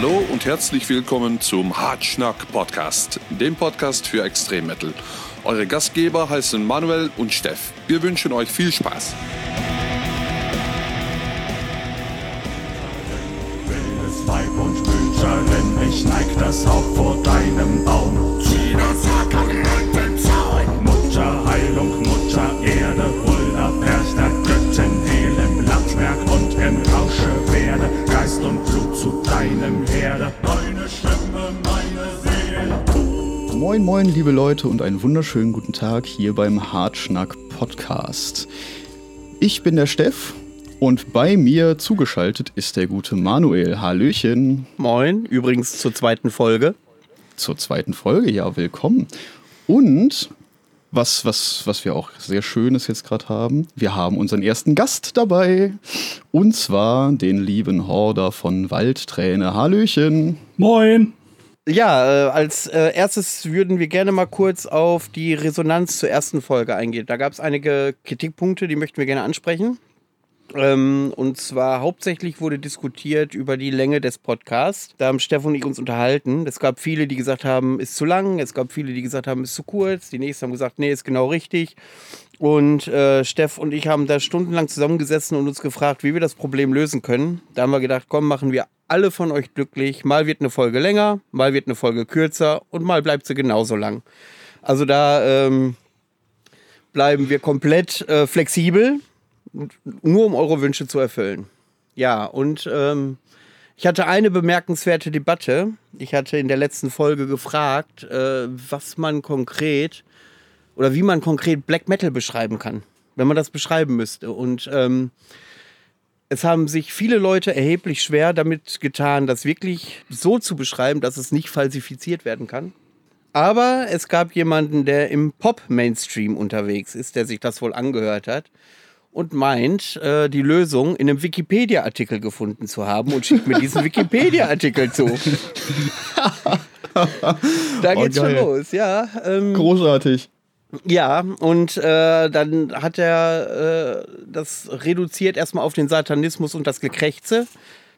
Hallo und herzlich willkommen zum Hartschnack Podcast, dem Podcast für Extremmetal. Eure Gastgeber heißen Manuel und Steff. Wir wünschen euch viel Spaß. Ich neig das Haupt vor deinem Baum. Und den Zaun. Mutter Heilung, Mutter Erde, Geist und Blut zu deinem Herde. Deine Stimme, meine Seele. Moin, moin, liebe Leute und einen wunderschönen guten Tag hier beim Hartschnack Podcast. Ich bin der Steff und bei mir zugeschaltet ist der gute Manuel. Hallöchen. Moin, übrigens zur zweiten Folge. Zur zweiten Folge, ja, willkommen. Und was, was, was wir auch sehr Schönes jetzt gerade haben, wir haben unseren ersten Gast dabei. Und zwar den lieben Horder von Waldträne. Hallöchen. Moin. Ja, äh, als äh, erstes würden wir gerne mal kurz auf die Resonanz zur ersten Folge eingehen. Da gab es einige Kritikpunkte, die möchten wir gerne ansprechen. Ähm, und zwar hauptsächlich wurde diskutiert über die Länge des Podcasts. Da haben Stefan und ich uns unterhalten. Es gab viele, die gesagt haben, ist zu lang. Es gab viele, die gesagt haben, ist zu kurz. Die nächsten haben gesagt, nee, ist genau richtig. Und äh, Steff und ich haben da stundenlang zusammengesessen und uns gefragt, wie wir das Problem lösen können. Da haben wir gedacht, komm, machen wir alle von euch glücklich. Mal wird eine Folge länger, mal wird eine Folge kürzer und mal bleibt sie genauso lang. Also da ähm, bleiben wir komplett äh, flexibel, nur um eure Wünsche zu erfüllen. Ja, und ähm, ich hatte eine bemerkenswerte Debatte. Ich hatte in der letzten Folge gefragt, äh, was man konkret oder wie man konkret Black Metal beschreiben kann, wenn man das beschreiben müsste. Und ähm, es haben sich viele Leute erheblich schwer damit getan, das wirklich so zu beschreiben, dass es nicht falsifiziert werden kann. Aber es gab jemanden, der im Pop-Mainstream unterwegs ist, der sich das wohl angehört hat und meint, äh, die Lösung in einem Wikipedia-Artikel gefunden zu haben und schickt mir diesen Wikipedia-Artikel zu. da Oh, geht's schon geil. los, ja. Ähm, Großartig. ja, und äh, dann hat er äh, das reduziert erstmal auf den Satanismus und das Gekrächze.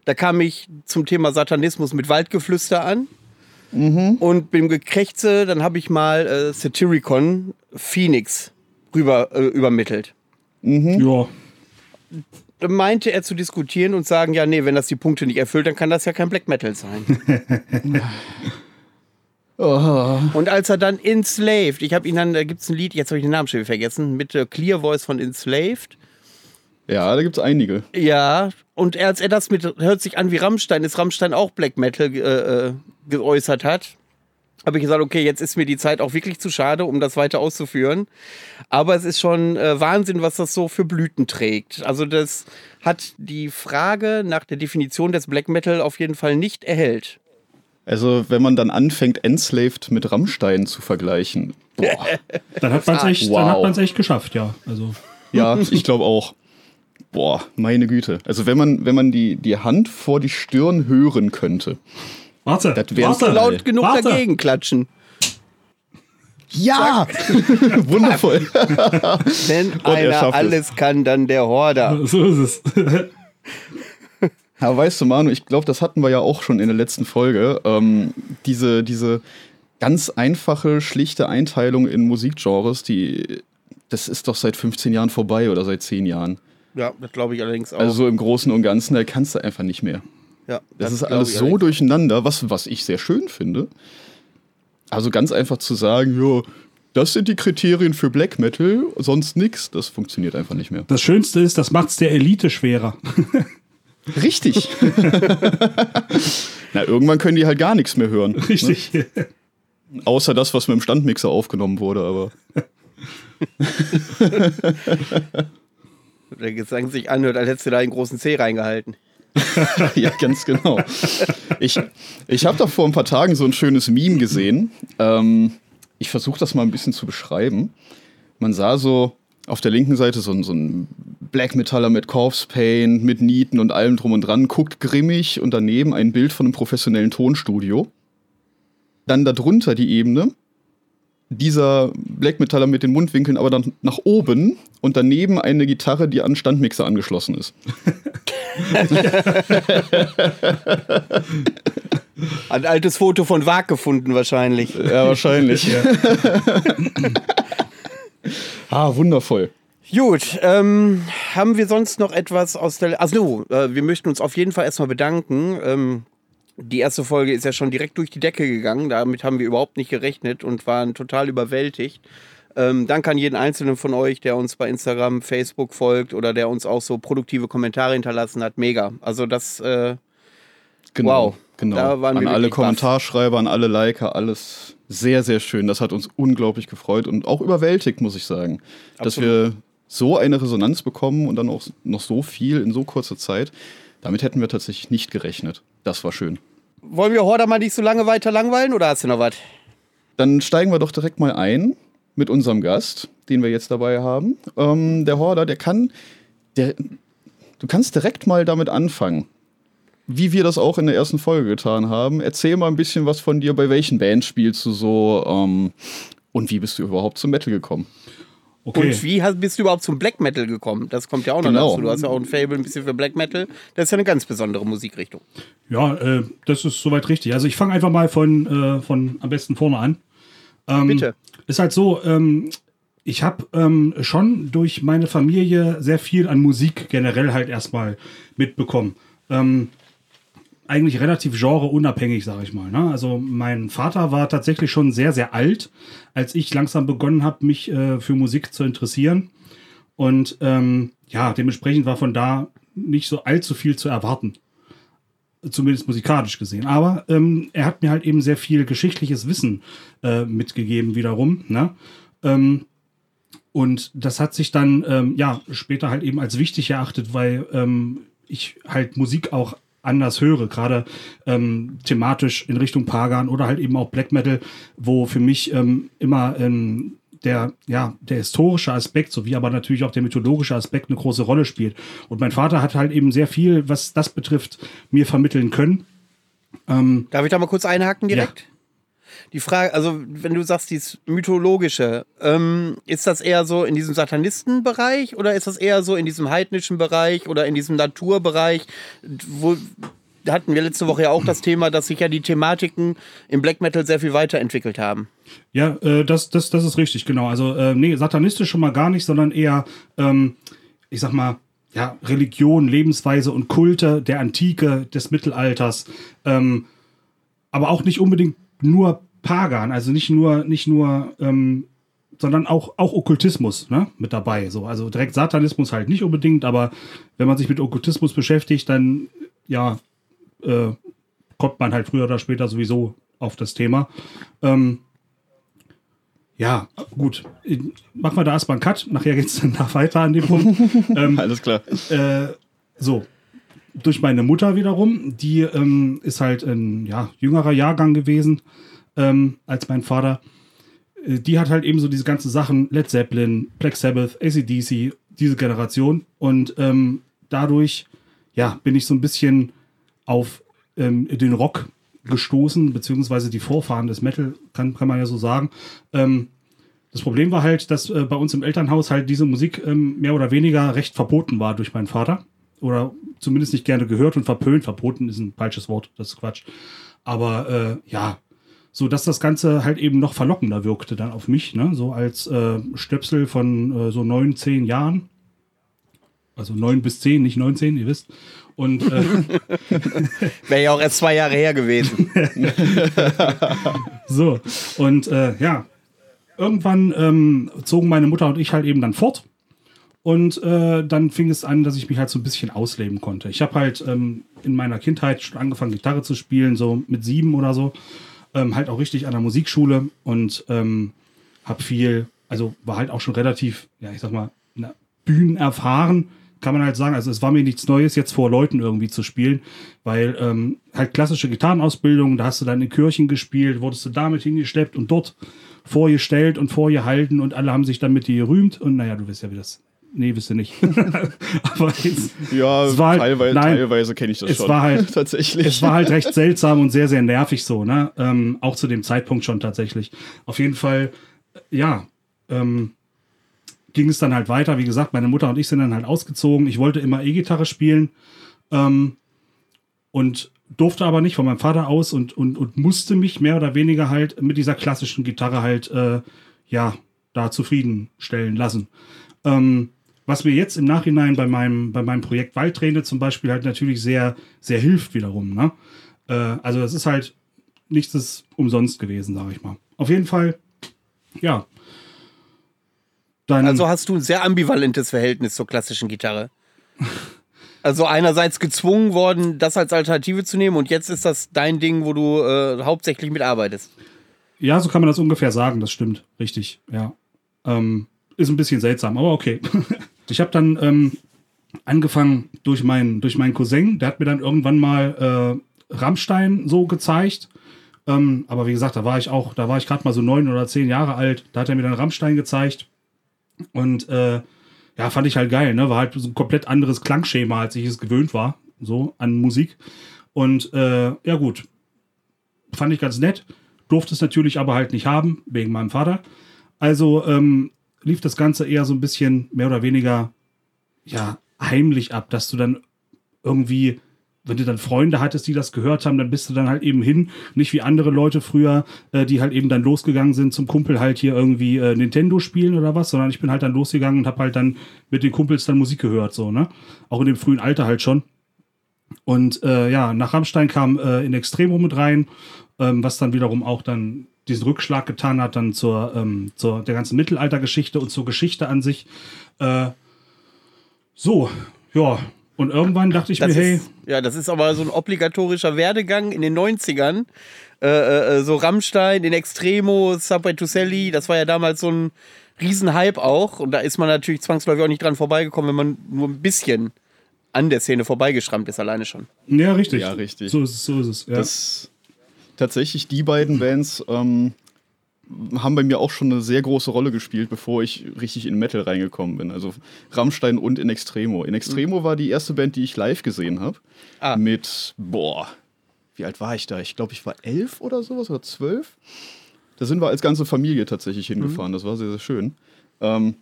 Da kam ich zum Thema Satanismus mit Waldgeflüster an. Und beim Gekrächze, dann habe ich mal äh, Satyricon Phoenix rüber äh, übermittelt. Ja. Meinte er zu diskutieren und sagen, ja, nee, wenn das die Punkte nicht erfüllt, dann kann das ja kein Black Metal sein. Oh. Und als er dann Enslaved, ich habe ihn dann, da gibt es ein Lied, jetzt habe ich den Namen schon wieder vergessen, mit der Clear Voice von Enslaved. Ja, da gibt es einige. Ja, und als er das mit, hört sich an wie Rammstein, ist Rammstein auch Black Metal äh, äh, geäußert hat, habe ich gesagt, okay, jetzt ist mir die Zeit auch wirklich zu schade, um das weiter auszuführen. Aber es ist schon äh, Wahnsinn, was das so für Blüten trägt. Also das hat die Frage nach der Definition des Black Metal auf jeden Fall nicht erhellt. Also, wenn man dann anfängt, Enslaved mit Rammstein zu vergleichen. Boah. Dann hat man es echt, Wow. dann hat man's echt geschafft, ja. Also, Ja, ich glaube auch. Boah, meine Güte. Also wenn man, wenn man die, die Hand vor die Stirn hören könnte. Warte, Das wär's warte. Laut genug Warte. dagegen klatschen. Ja! Wundervoll. Wenn er einer schafft es. alles kann, dann der Horder. So ist es. Ja, weißt du, Manu, ich glaube, das hatten wir ja auch schon in der letzten Folge. Ähm, diese, diese ganz einfache, schlichte Einteilung in Musikgenres, die, das ist doch seit 15 Jahren vorbei oder seit 10 Jahren. Ja, das glaube ich allerdings auch. Also so im Großen und Ganzen, da kannst du einfach nicht mehr. Ja, Das, ist glaub alles so durcheinander, was, was ich sehr schön finde. Also ganz einfach zu sagen, ja, das sind die Kriterien für Black Metal, sonst nix, das funktioniert einfach nicht mehr. Das Schönste ist, das macht's der Elite schwerer. Richtig. Na, irgendwann können die halt gar nichts mehr hören. Richtig. Außer das, was mit dem Standmixer aufgenommen wurde, aber. Der Gesang sich anhört, als hättest du da einen großen C reingehalten. ja, ganz genau. Ich, ich habe da vor ein paar Tagen so ein schönes Meme gesehen. Ähm, ich versuche das mal ein bisschen zu beschreiben. Man sah so auf der linken Seite so, so ein Black Metaller mit Corpse Paint, mit Nieten und allem drum und dran, guckt grimmig und daneben ein Bild von einem professionellen Tonstudio. Dann darunter die Ebene. Dieser Black Metaller mit den Mundwinkeln aber dann nach oben und daneben eine Gitarre, die an Standmixer angeschlossen ist. Ein altes Foto von Wag gefunden wahrscheinlich. Ja, wahrscheinlich. ah, wundervoll. Gut, ähm, haben wir sonst noch etwas aus der. Also, äh, wir möchten uns auf jeden Fall erstmal bedanken. Ähm, die erste Folge ist ja schon direkt durch die Decke gegangen. Damit haben wir überhaupt nicht gerechnet und waren total überwältigt. Ähm, danke an jeden Einzelnen von euch, der uns bei Instagram, Facebook folgt oder der uns auch so produktive Kommentare hinterlassen hat. Mega. Also, das. Äh, Genau, Wow, genau. da waren an wir alle. Kommentarschreiber, an alle Liker, alles sehr, sehr schön. Das hat uns unglaublich gefreut und auch überwältigt, muss ich sagen. Dass Absolut. wir so eine Resonanz bekommen und dann auch noch so viel in so kurzer Zeit. Damit hätten wir tatsächlich nicht gerechnet. Das war schön. wollen wir Horder mal nicht so lange weiter langweilen oder hast du noch was? Dann steigen wir doch direkt mal ein mit unserem Gast, den wir jetzt dabei haben. Ähm, der Horder, der kann, der, du kannst direkt mal damit anfangen, wie wir das auch in der ersten Folge getan haben. Erzähl mal ein bisschen was von dir, bei welchen Bands spielst du so ähm, und wie bist du überhaupt zum Metal gekommen? Okay. Und wie hast, bist du überhaupt zum Black Metal gekommen? Das kommt ja auch noch Genau. dazu. Du hast ja auch ein Fable ein bisschen für Black Metal. Das ist ja eine ganz besondere Musikrichtung. Ja, äh, das ist soweit richtig. Also ich fange einfach mal von, äh, von am besten vorne an. Ähm, Bitte. Ist halt so, ähm, ich habe ähm, schon durch meine Familie sehr viel an Musik generell halt erstmal mitbekommen. Ähm, eigentlich relativ genreunabhängig, sage ich mal. Ne? Also mein Vater war tatsächlich schon sehr, sehr alt, als ich langsam begonnen habe, mich äh, für Musik zu interessieren. Und ähm, ja, dementsprechend war von da nicht so allzu viel zu erwarten. Zumindest musikalisch gesehen. Aber ähm, er hat mir halt eben sehr viel geschichtliches Wissen äh, mitgegeben wiederum. Ne? Ähm, und das hat sich dann ähm, ja später halt eben als wichtig erachtet, weil ähm, ich halt Musik auch anders höre, gerade ähm, thematisch in Richtung Pagan oder halt eben auch Black Metal, wo für mich ähm, immer ähm, der, ja, der historische Aspekt sowie aber natürlich auch der mythologische Aspekt eine große Rolle spielt. Und mein Vater hat halt eben sehr viel, was das betrifft, mir vermitteln können. Darf ich da mal kurz einhaken direkt? Die Frage, also wenn du sagst, dieses mythologische, ähm, ist das eher so in diesem Satanistenbereich oder ist das eher so in diesem heidnischen Bereich oder in diesem Naturbereich? Wo hatten wir letzte Woche ja auch das Thema, dass sich ja die Thematiken im Black Metal sehr viel weiterentwickelt haben. Ja, äh, das, das, das ist richtig, genau. Also, äh, nee, satanistisch schon mal gar nicht, sondern eher, ähm, ich sag mal, ja, Religion, Lebensweise und Kulte der Antike, des Mittelalters. Ähm, aber auch nicht unbedingt nur Pagan, also nicht nur, nicht nur, ähm, sondern auch, auch Okkultismus ne, mit dabei. So. Also direkt Satanismus halt nicht unbedingt, aber wenn man sich mit Okkultismus beschäftigt, dann ja, äh, kommt man halt früher oder später sowieso auf das Thema. Ähm, ja, gut. Machen wir da erstmal einen Cut. Nachher geht es dann da weiter an dem Punkt. ähm, Alles klar. äh, so. Durch meine Mutter wiederum, die ähm, ist halt ein ja, jüngerer Jahrgang gewesen ähm, als mein Vater. Äh, Die hat halt eben so diese ganzen Sachen, Led Zeppelin, Black Sabbath, ACDC, diese Generation. Und ähm, dadurch, ja, bin ich so ein bisschen auf ähm, den Rock gestoßen, beziehungsweise die Vorfahren des Metal, kann, kann man ja so sagen. Ähm, das Problem war halt, dass äh, bei uns im Elternhaus halt diese Musik ähm, mehr oder weniger recht verboten war durch meinen Vater. Oder zumindest nicht gerne gehört und verpönt. Verboten ist ein falsches Wort, das ist Quatsch. Aber äh, ja, so dass das Ganze halt eben noch verlockender wirkte dann auf mich, ne? So als äh, Stöpsel von äh, so neun, zehn Jahren. Also neun bis zehn, nicht 19, ihr wisst. Und äh, Wäre ja auch erst zwei Jahre her gewesen. So, und äh, ja, irgendwann ähm, zogen meine Mutter und ich halt eben dann fort. Und äh, dann fing es an, dass ich mich halt so ein bisschen ausleben konnte. Ich habe halt ähm, in meiner Kindheit schon angefangen, Gitarre zu spielen, so mit sieben oder so. Ähm, halt auch richtig an der Musikschule und ähm, habe viel, also war halt auch schon relativ, ja, ich sag mal, Bühnen erfahren, kann man halt sagen. Also es war mir nichts Neues, jetzt vor Leuten irgendwie zu spielen, weil ähm, halt klassische Gitarrenausbildung, da hast du dann in Kirchen gespielt, wurdest du damit hingeschleppt und dort vorgestellt und vorgehalten und alle haben sich dann mit dir gerühmt und naja, du weißt ja, wie das. Nee, wisst ihr nicht. Aber jetzt, Ja, es war halt- teilweise, nein, teilweise kenne ich das es schon. war halt- tatsächlich. es war halt recht seltsam und sehr, sehr nervig so, ne? Ähm, auch zu dem Zeitpunkt schon tatsächlich. Auf jeden Fall ja, ähm, ging es dann halt weiter. Wie gesagt, meine Mutter und ich sind dann halt ausgezogen. Ich wollte immer E-Gitarre spielen ähm, und durfte aber nicht von meinem Vater aus und, und, und musste mich mehr oder weniger halt mit dieser klassischen Gitarre halt, äh, ja, da zufriedenstellen lassen. Ähm, was mir jetzt im Nachhinein bei meinem, bei meinem Projekt Waldträne zum Beispiel halt natürlich sehr, sehr hilft wiederum. Ne? Äh, also es ist halt nichts ist umsonst gewesen, sage ich mal. Auf jeden Fall, ja. Dann, Also hast du ein sehr ambivalentes Verhältnis zur klassischen Gitarre. Also einerseits gezwungen worden, das als Alternative zu nehmen und jetzt ist das dein Ding, wo du äh, hauptsächlich mitarbeitest. ja, so kann man das ungefähr sagen, das stimmt. Richtig, ja. Ähm, ist ein bisschen seltsam, aber okay. ich habe dann ähm, angefangen durch meinen, durch meinen Cousin, der hat mir dann irgendwann mal äh, Rammstein so gezeigt. Ähm, aber wie gesagt, da war ich auch, da war ich gerade mal so neun oder zehn Jahre alt. Da hat er mir dann Rammstein gezeigt. Und äh, ja, fand ich halt geil, ne? War halt so ein komplett anderes Klangschema, als ich es gewöhnt war, so an Musik. Und äh, ja, gut. Fand ich ganz nett. Durfte es natürlich aber halt nicht haben, wegen meinem Vater. Also ähm, lief das Ganze eher so ein bisschen mehr oder weniger ja, heimlich ab, dass du dann irgendwie, wenn du dann Freunde hattest, die das gehört haben, dann bist du dann halt eben hin, nicht wie andere Leute früher, äh, die halt eben dann losgegangen sind zum Kumpel halt hier irgendwie äh, Nintendo spielen oder was, sondern ich bin halt dann losgegangen und habe halt dann mit den Kumpels dann Musik gehört, so, ne? Auch in dem frühen Alter halt schon. Und äh, ja, nach Rammstein kam äh, in Extremo mit rein, ähm, was dann wiederum auch dann diesen Rückschlag getan hat, dann zur, ähm, zur der ganzen Mittelaltergeschichte und zur Geschichte an sich. Äh, so, ja. Und irgendwann dachte ich Das mir, hey, ist, ja, das ist aber so ein obligatorischer Werdegang in den 90ern. Äh, äh, so Rammstein, in Extremo, Subway to Sally, das war ja damals so ein Riesenhype auch. Und da ist man natürlich zwangsläufig auch nicht dran vorbeigekommen, wenn man nur ein bisschen an der Szene vorbeigeschrammt ist, alleine schon. ja, richtig. Ja, richtig. So ist es, so ist es. Ja. Das tatsächlich die beiden Bands ähm, haben bei mir auch schon eine sehr große Rolle gespielt, bevor ich richtig in Metal reingekommen bin. Also Rammstein und In Extremo. In Extremo war die erste Band, die ich live gesehen habe. Ah. Mit, boah, wie alt war ich da? Ich glaube, ich war elf oder sowas oder zwölf. Da sind wir als ganze Familie tatsächlich hingefahren. Das war sehr, sehr schön. Ähm,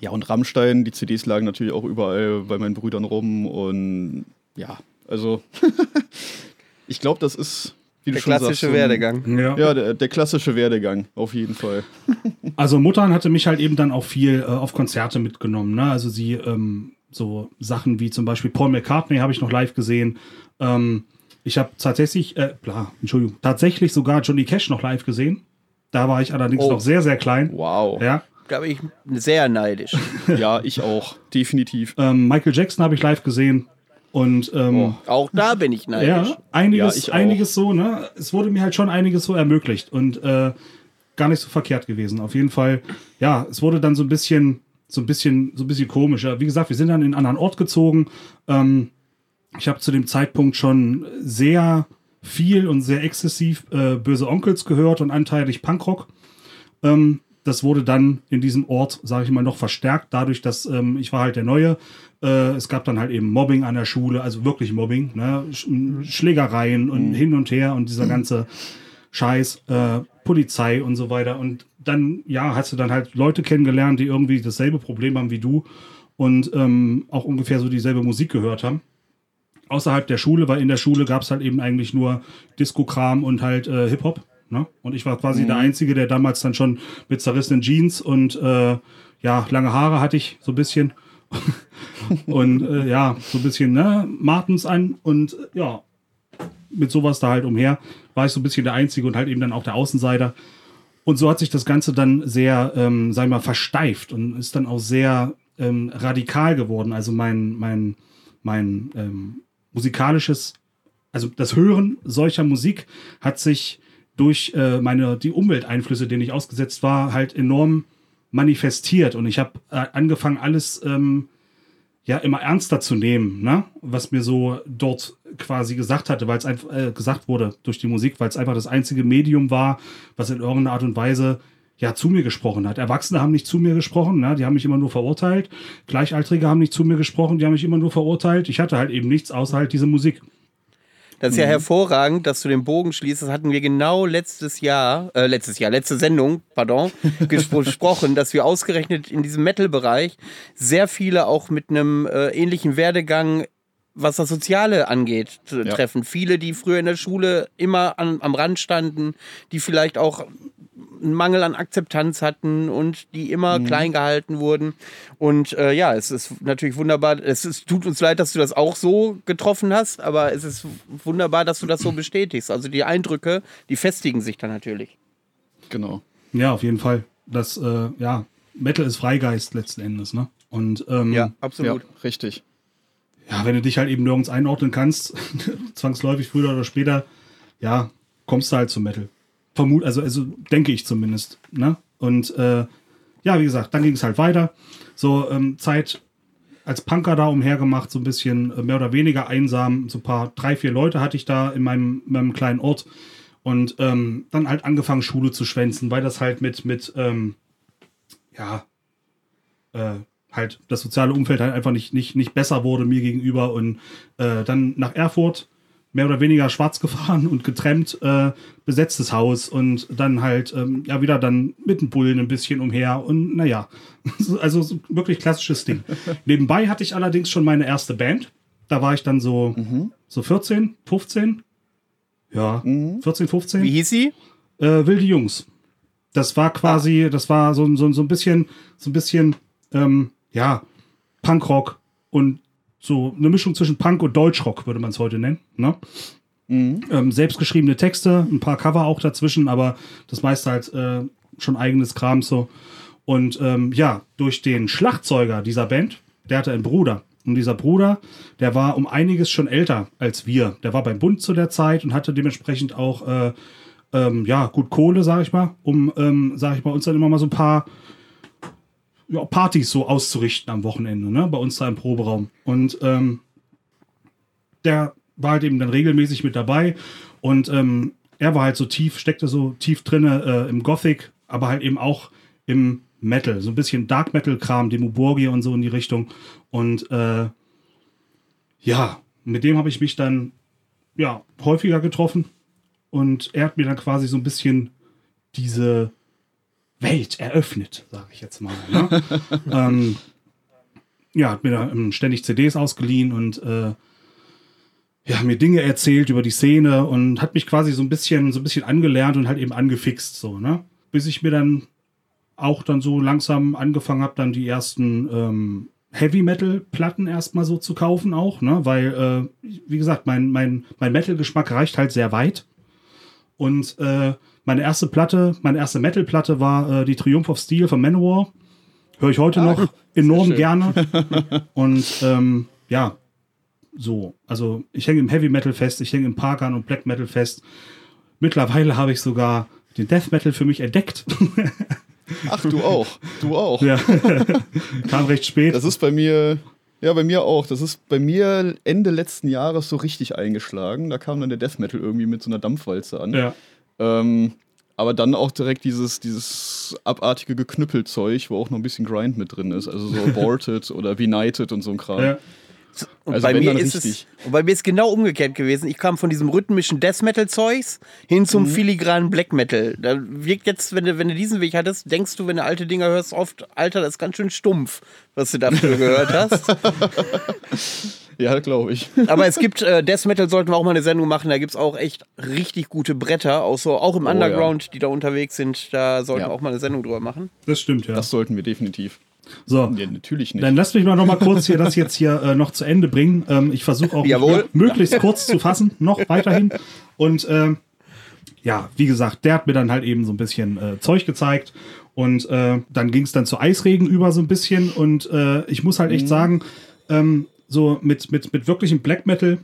ja, und Rammstein, die CDs lagen natürlich auch überall bei meinen Brüdern rum. Und ja, also ich glaube, das ist, wie du Der schon sagst, klassische ein- Werdegang. ja. Ja, der, der klassische Werdegang, auf jeden Fall. Also Muttern hatte mich halt eben dann auch viel äh, auf Konzerte mitgenommen. Ne? Also sie ähm, so Sachen wie zum Beispiel Paul McCartney habe ich noch live gesehen. Ähm, ich habe tatsächlich, äh, bla, Entschuldigung, tatsächlich sogar Johnny Cash noch live gesehen. Da war ich allerdings Oh. noch sehr, sehr klein. Wow. Ja. Da bin ich sehr neidisch. Ja, ich auch, definitiv. Ähm, Michael Jackson habe ich live gesehen. Und ähm, Oh. Auch da bin ich neidisch. ja, einiges, Ja, einiges so, ne? Es wurde mir halt schon einiges so ermöglicht und äh, gar nicht so verkehrt gewesen. Auf jeden Fall, ja, es wurde dann so ein bisschen, so ein bisschen, so ein bisschen komisch. Ja, Wie gesagt, wir sind dann in einen anderen Ort gezogen. Ähm, ich habe zu dem Zeitpunkt schon sehr viel und sehr exzessiv äh, Böse Onkels gehört und anteilig Punkrock. Ähm, das wurde dann in diesem Ort, sage ich mal, noch verstärkt, dadurch, dass ähm, ich war halt der Neue. Äh, es gab dann halt eben Mobbing an der Schule, also wirklich Mobbing, ne? Sch Schlägereien und hin und her und dieser ganze Scheiß, äh, Polizei und so weiter. Und dann, ja, hast du dann halt Leute kennengelernt, die irgendwie dasselbe Problem haben wie du und ähm, auch ungefähr so dieselbe Musik gehört haben außerhalb der Schule, weil in der Schule gab es halt eben eigentlich nur Disco-Kram und halt äh, Hip-Hop. Ne? Und ich war quasi der Einzige, der damals dann schon mit zerrissenen Jeans und äh, ja, lange Haare hatte ich so ein bisschen. und äh, ja, so ein bisschen ne, Martens an und äh, ja, mit sowas da halt umher war ich so ein bisschen der Einzige und halt eben dann auch der Außenseiter. Und so hat sich das Ganze dann sehr, ähm, sag ich mal, versteift und ist dann auch sehr ähm, radikal geworden. Also mein, mein, mein ähm, musikalisches, also das Hören solcher Musik hat sich durch äh, meine, die Umwelteinflüsse, denen ich ausgesetzt war, halt enorm manifestiert. Und ich habe äh, angefangen, alles ähm, ja immer ernster zu nehmen, ne? was mir so dort quasi gesagt hatte, weil es einfach äh, gesagt wurde durch die Musik, weil es einfach das einzige Medium war, was in irgendeiner Art und Weise ja zu mir gesprochen hat. Erwachsene haben nicht zu mir gesprochen, ne? die haben mich immer nur verurteilt. Gleichaltrige haben nicht zu mir gesprochen, die haben mich immer nur verurteilt. Ich hatte halt eben nichts außer halt diese Musik. Das ist ja hervorragend, dass du den Bogen schließt. Das hatten wir genau letztes Jahr, äh, letztes Jahr, letzte Sendung, pardon, gespro- gesprochen, dass wir ausgerechnet in diesem Metal-Bereich sehr viele auch mit einem äh, ähnlichen Werdegang was das Soziale angeht, Ja. treffen. Viele, die früher in der Schule immer an, am Rand standen, die vielleicht auch einen Mangel an Akzeptanz hatten und die immer klein gehalten wurden. Und äh, ja, es ist natürlich wunderbar. Es ist, tut uns leid, dass du das auch so getroffen hast, aber es ist wunderbar, dass du das so bestätigst. Also die Eindrücke, die festigen sich dann natürlich. Genau. Ja, auf jeden Fall. Das, äh, ja, Metal ist Freigeist letzten Endes, ne? Und ähm, ja. absolut. Ja, richtig. wenn du dich halt eben nirgends einordnen kannst, zwangsläufig früher oder später, ja, kommst du halt zum Metal. Vermut, also, also denke ich zumindest. Ne? Und äh, ja, wie gesagt, dann ging es halt weiter. So ähm, Zeit als Punker da umhergemacht, so ein bisschen äh, mehr oder weniger einsam. So ein paar, drei, vier Leute hatte ich da in meinem, meinem kleinen Ort. Und ähm, dann halt angefangen, Schule zu schwänzen, weil das halt mit, mit ähm, ja, äh, halt das soziale Umfeld halt einfach nicht, nicht, nicht besser wurde mir gegenüber. Und äh, dann nach Erfurt mehr oder weniger schwarz gefahren und getrennt, äh, besetztes Haus und dann halt, ähm, ja, wieder dann mit dem Bullen ein bisschen umher und naja, also so wirklich klassisches Ding. Nebenbei hatte ich allerdings schon meine erste Band. Da war ich dann so, so 14, 15. Ja, 14, 15 Wie hieß sie? äh, Wilde Jungs. Das war quasi, das war so, so, so ein bisschen, so ein bisschen, ähm, ja, Punkrock und so eine Mischung zwischen Punk und Deutschrock, würde man es heute nennen. Ne? Ähm, selbstgeschriebene Texte, ein paar Cover auch dazwischen, aber das meiste halt äh, schon eigenes Kram so. Und ähm, ja, durch den Schlagzeuger dieser Band, der hatte einen Bruder. Und dieser Bruder, der war um einiges schon älter als wir. Der war beim Bund zu der Zeit und hatte dementsprechend auch äh, ähm, ja, gut Kohle, sag ich mal, um, ähm, sag ich mal, uns dann immer mal so ein paar ja, Partys so auszurichten am Wochenende, ne, bei uns da im Proberaum. Und ähm, der war halt eben dann regelmäßig mit dabei und ähm, er war halt so tief, steckte so tief drinne äh, im Gothic, aber halt eben auch im Metal, so ein bisschen Dark Metal Kram, Demo Borgia und so in die Richtung. Und äh, ja, mit dem habe ich mich dann ja häufiger getroffen und er hat mir dann quasi so ein bisschen diese Welt eröffnet, sage ich jetzt mal. Ne? ähm, ja, hat mir da ähm, ständig CDs ausgeliehen und äh, ja, mir Dinge erzählt über die Szene und hat mich quasi so ein bisschen, so ein bisschen angelernt und halt eben angefixt, so, ne? Bis ich mir dann auch dann so langsam angefangen habe, dann die ersten ähm, Heavy Metal Platten erstmal so zu kaufen auch, ne? Weil, äh, wie gesagt, mein, mein, mein Metal-Geschmack reicht halt sehr weit. Und äh, meine erste Platte, meine erste Metal-Platte war äh, die Triumph of Steel von Manowar. Höre ich heute noch enorm gerne. Und ähm, ja, so. Also ich hänge im Heavy Metal fest, ich hänge im Parkan und Black Metal fest. Mittlerweile habe ich sogar den Death Metal für mich entdeckt. Ach, du auch. Du auch. ja. Kam recht spät. Das ist bei mir, ja, bei mir auch. Das ist bei mir Ende letzten Jahres so richtig eingeschlagen. Da kam dann der Death Metal irgendwie mit so einer Dampfwalze an. ja. Ähm, aber dann auch direkt dieses, dieses abartige Geknüppelzeug, wo auch noch ein bisschen Grind mit drin ist. Also so Aborted oder Benighted und so ein Kram. ja. Und Also bei mir ist richtig. es und bei mir ist genau umgekehrt gewesen. Ich kam von diesem rhythmischen Death Metal Zeugs hin zum Mhm. filigranen Black Metal. Da wirkt jetzt, wenn du, wenn du diesen Weg hattest, denkst du, wenn du alte Dinger hörst, oft, Alter, das ist ganz schön stumpf, was du dafür gehört hast. Ja, glaube ich. Aber es gibt, äh, Death Metal sollten wir auch mal eine Sendung machen. Da gibt es auch echt richtig gute Bretter, auch, so, auch im Oh, Underground, die da unterwegs sind. Da sollten Ja. wir auch mal eine Sendung drüber machen. Das stimmt, ja. Das sollten wir definitiv. so. Ja, natürlich nicht. Dann lass mich mal noch mal kurz hier das jetzt hier äh, noch zu Ende bringen. Ähm, ich versuche auch Jawohl. möglichst kurz zu fassen, noch weiterhin. Und ähm, ja, wie gesagt, der hat mir dann halt eben so ein bisschen äh, Zeug gezeigt. Und äh, dann ging es dann zu Eisregen über so ein bisschen. Und äh, ich muss halt echt sagen, ähm, so mit, mit, mit wirklichem Black Metal,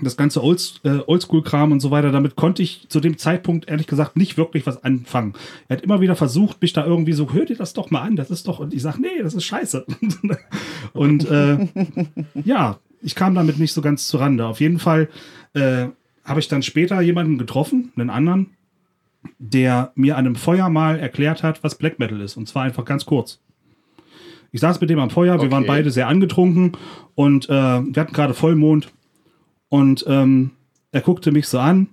das ganze Old, äh, Oldschool-Kram und so weiter, damit konnte ich zu dem Zeitpunkt ehrlich gesagt nicht wirklich was anfangen. Er hat immer wieder versucht, mich da irgendwie so, hör dir das doch mal an, das ist doch, und ich sage, nee, das ist scheiße. und äh, ja, ich kam damit nicht so ganz zu Rande. Auf jeden Fall äh, habe ich dann später jemanden getroffen, einen anderen, der mir an einem Feuer mal erklärt hat, was Black Metal ist. Und zwar einfach ganz kurz. Ich saß mit dem am Feuer, wir waren Okay. beide sehr angetrunken und äh, wir hatten gerade Vollmond. Und ähm, er guckte mich so an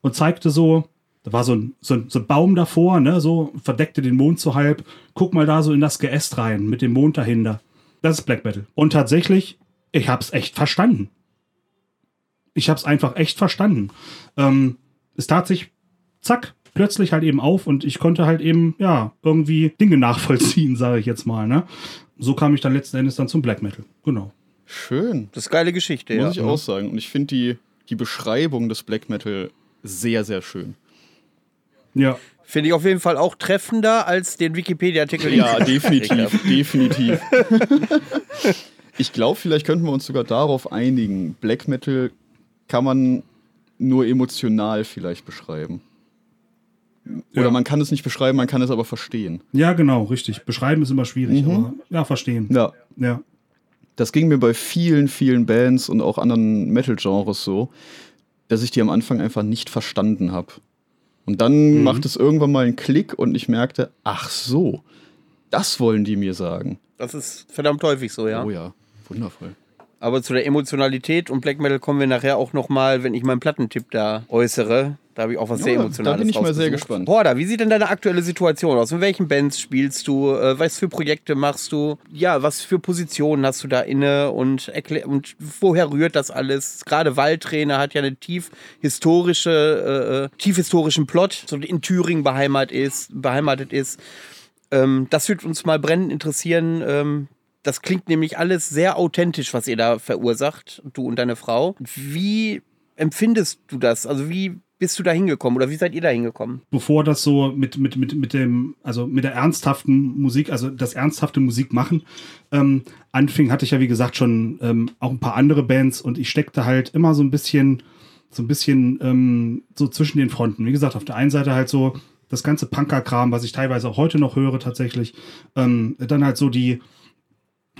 und zeigte so, da war so ein, so ein, so ein Baum davor, ne, so verdeckte den Mond so halb. Guck mal da so in das Geäst rein mit dem Mond dahinter. Das ist Black Metal. Und tatsächlich, ich hab's echt verstanden. Ich hab's einfach echt verstanden. Ähm, es tat sich, zack, plötzlich halt eben auf und ich konnte halt eben, ja, irgendwie Dinge nachvollziehen, sage ich jetzt mal, ne. So kam ich dann letzten Endes dann zum Black Metal. Genau. Schön. Das ist geile Geschichte, Muss ja. ich auch sagen. Und ich finde die, die Beschreibung des Black Metal sehr, sehr schön. Ja. Finde ich auf jeden Fall auch treffender als den Wikipedia-Artikel. den Ja, definitiv, definitiv. Ich glaube, vielleicht könnten wir uns sogar darauf einigen. Black Metal kann man nur emotional vielleicht beschreiben. Oder Ja. man kann es nicht beschreiben, man kann es aber verstehen. Ja, genau, richtig. Beschreiben ist immer schwierig, Mhm. aber ja, verstehen. Ja, Ja. das ging mir bei vielen, vielen Bands und auch anderen Metal-Genres so, dass ich die am Anfang einfach nicht verstanden habe. Und dann macht es irgendwann mal einen Klick und ich merkte, ach so, das wollen die mir sagen. Das ist verdammt häufig so, ja. Oh ja, wundervoll. Aber zu der Emotionalität und Black Metal kommen wir nachher auch noch mal, wenn ich meinen Plattentipp da äußere. Da habe ich auch was Ja, sehr da Emotionales bin ich mal sehr gespannt. Horda, wie sieht denn deine aktuelle Situation aus? In welchen Bands spielst du? Äh, was für Projekte machst du? Ja, was für Positionen hast du da inne? Und, und woher rührt das alles? Gerade Waldtrainer hat ja eine tief historische, äh, tief historischen Plot, so in Thüringen beheimatet ist. Beheimatet ist. Ähm, das würde uns mal brennend interessieren. Ähm, das klingt nämlich alles sehr authentisch, was ihr da verursacht, du und deine Frau. Wie empfindest du das? Also wie bist du da hingekommen oder wie seid ihr da hingekommen? bevor das so mit, mit, mit, mit dem, also mit der ernsthaften Musik, also das ernsthafte Musik machen, ähm, anfing, hatte ich ja wie gesagt schon ähm, auch ein paar andere Bands und ich steckte halt immer so ein bisschen, so ein bisschen ähm, so zwischen den Fronten. Wie gesagt, auf der einen Seite halt so das ganze Punker-Kram, was ich teilweise auch heute noch höre tatsächlich. Ähm, dann halt so die,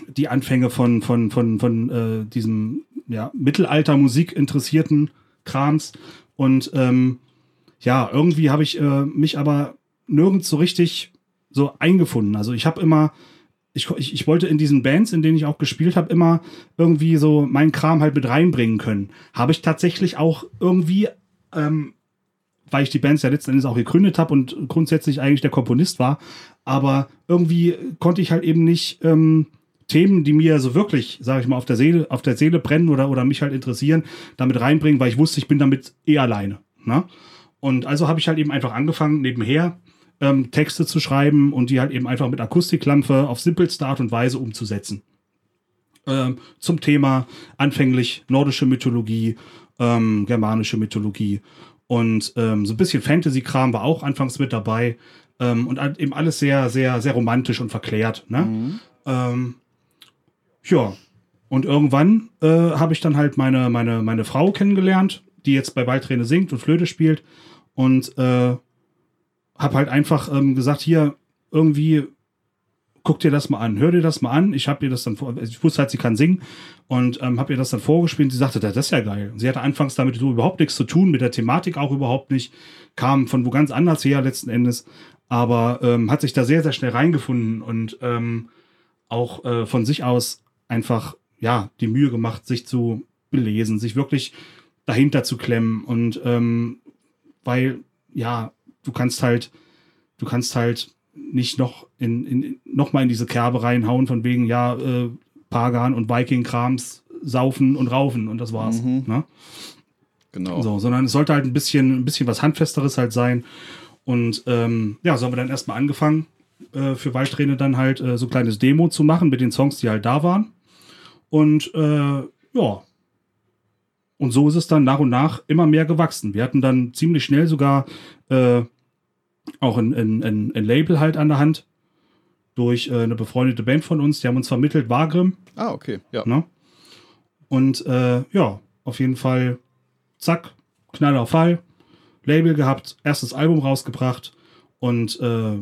die Anfänge von, von, von, von äh, diesem ja, Mittelalter-Musik interessierten Krams. Und ähm, ja, irgendwie habe ich äh, mich aber nirgends so richtig so eingefunden. Also ich habe immer, ich, ich, ich wollte in diesen Bands, in denen ich auch gespielt habe, immer irgendwie so meinen Kram halt mit reinbringen können. Habe ich tatsächlich auch irgendwie, ähm, weil ich die Bands ja letzten Endes auch gegründet habe und grundsätzlich eigentlich der Komponist war, aber irgendwie konnte ich halt eben nicht ähm, Themen, die mir so wirklich, sage ich mal, auf der Seele, auf der Seele brennen oder, oder mich halt interessieren, damit reinbringen, weil ich wusste, ich bin damit eh alleine. Ne? Und also habe ich halt eben einfach angefangen, nebenher ähm, Texte zu schreiben und die halt eben einfach mit Akustiklampe auf simpelste Art und Weise umzusetzen. Ähm, zum Thema anfänglich nordische Mythologie, ähm, germanische Mythologie und ähm, so ein bisschen Fantasy-Kram war auch anfangs mit dabei ähm, und halt eben alles sehr, sehr, sehr romantisch und verklärt. Ne? Ähm, ja, und irgendwann äh, habe ich dann halt meine, meine, meine Frau kennengelernt, die jetzt bei Waldträne singt und Flöte spielt. Und äh, habe halt einfach ähm, gesagt, hier irgendwie guck dir das mal an, hör dir das mal an. Ich habe ihr das dann also ich wusste halt, sie kann singen und ähm, habe ihr das dann vorgespielt. Sie sagte, das ist ja geil. Sie hatte anfangs damit so überhaupt nichts zu tun, mit der Thematik auch überhaupt nicht, kam von wo ganz anders her letzten Endes, aber ähm, hat sich da sehr, sehr schnell reingefunden und ähm, auch äh, von sich aus einfach ja die Mühe gemacht, sich zu belesen, sich wirklich dahinter zu klemmen und ähm, weil ja du kannst halt du kannst halt nicht noch in, in noch mal in diese Kerbe reinhauen von wegen ja äh, Pagan und Viking Krams saufen und raufen und das war's ne? Genau. so sondern es sollte halt ein bisschen ein bisschen was handfesteres halt sein und ähm, ja so haben wir dann erstmal angefangen äh, für Waldträne dann halt äh, so ein kleines Demo zu machen mit den Songs die halt da waren und äh, ja und so ist es dann nach und nach immer mehr gewachsen. Wir hatten dann ziemlich schnell sogar äh, auch ein, ein, ein, ein Label halt an der Hand durch äh, eine befreundete Band von uns. Die haben uns vermittelt, Wagrim. Ah, okay. Ja. Ne? Und äh, ja, auf jeden Fall, zack, Knall auf Fall. Label gehabt, erstes Album rausgebracht und äh,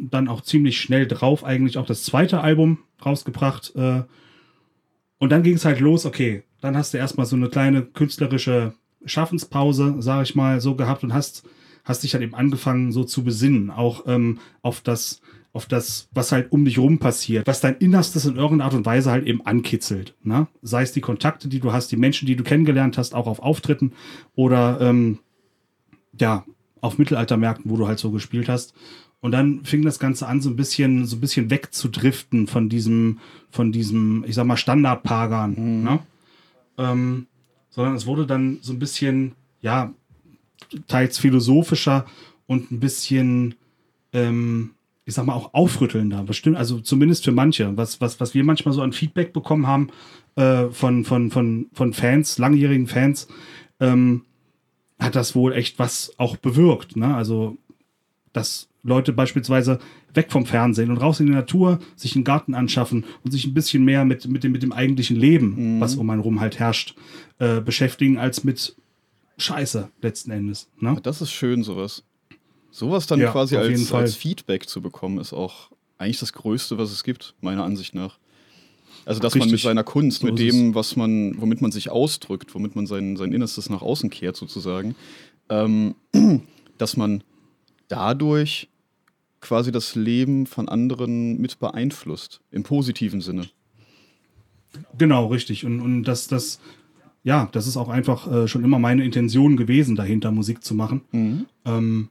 dann auch ziemlich schnell drauf eigentlich auch das zweite Album rausgebracht. Äh, und dann ging es halt los, okay, dann hast du erstmal so eine kleine künstlerische Schaffenspause, sag ich mal, so gehabt und hast, hast dich halt eben angefangen, so zu besinnen, auch ähm, auf das auf das, was halt um dich rum passiert, was dein Innerstes in irgendeiner Art und Weise halt eben ankitzelt. Ne? Sei es die Kontakte, die du hast, die Menschen, die du kennengelernt hast, auch auf Auftritten oder ähm, ja, auf Mittelaltermärkten, wo du halt so gespielt hast. Und dann fing das Ganze an, so ein bisschen, so ein bisschen wegzudriften von diesem, von diesem, ich sag mal, Standard-Pagan. Ne? Ähm, sondern es wurde dann so ein bisschen, ja, teils philosophischer und ein bisschen, ähm, ich sag mal, auch aufrüttelnder. Bestimmt, also zumindest für manche. Was, was, was wir manchmal so an Feedback bekommen haben äh, von, von, von, von Fans, langjährigen Fans, ähm, hat das wohl echt was auch bewirkt. Ne? Also, dass Leute beispielsweise weg vom Fernsehen und raus in die Natur, sich einen Garten anschaffen und sich ein bisschen mehr mit, mit, dem, mit dem eigentlichen Leben, was um einen rum halt herrscht, äh, beschäftigen, als mit Scheiße letzten Endes. Ne? Das ist schön, sowas. Sowas dann Ja, quasi als, Fall. als Feedback zu bekommen, ist auch eigentlich das Größte, was es gibt, meiner Ansicht nach. Also, dass man mit Richtig. seiner Kunst, So mit dem, was man, womit man sich ausdrückt, womit man sein, sein Innerstes nach außen kehrt, sozusagen, ähm, dass man dadurch quasi das Leben von anderen mit beeinflusst, im positiven Sinne. Genau, richtig. Und, und das, das, ja, das ist auch einfach äh, schon immer meine Intention gewesen, dahinter Musik zu machen. Ähm,